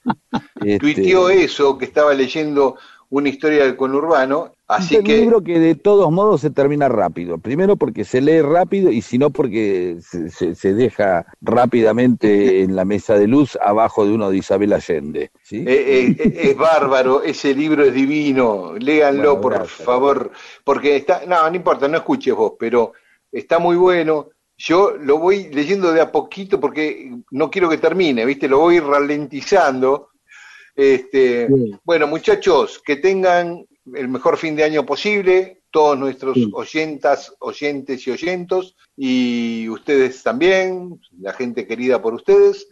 Este, tuiteó eso, que estaba leyendo una historia del conurbano, así un que... libro que de todos modos se termina rápido. Primero porque se lee rápido y si no porque se, se- se deja rápidamente en la mesa de luz abajo de uno de Isabel Allende. ¿sí? Eh, eh, eh, es bárbaro, ese libro es divino, léanlo Bueno, por gracias. favor, porque está, no, no importa, no escuches vos, pero está muy bueno. Yo lo voy leyendo de a poquito porque no quiero que termine, ¿viste? Lo voy ralentizando. Este, bueno, muchachos, que tengan el mejor fin de año posible, todos nuestros Sí. oyentas, oyentes y oyentos, y ustedes también, la gente querida por ustedes,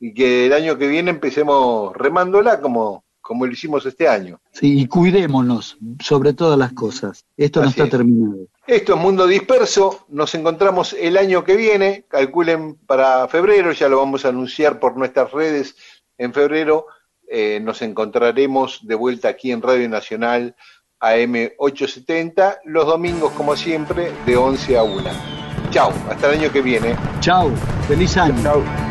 y que el año que viene empecemos remándola como, como lo hicimos este año. Sí, y cuidémonos sobre todas las cosas. Esto no está es. terminado. Esto es Mundo Disperso, nos encontramos el año que viene, calculen para febrero, ya lo vamos a anunciar por nuestras redes en febrero, eh, nos encontraremos de vuelta aquí en Radio Nacional AM870, los domingos como siempre de 11 a 1. Chao, hasta el año que viene. Chau, feliz año. Chau.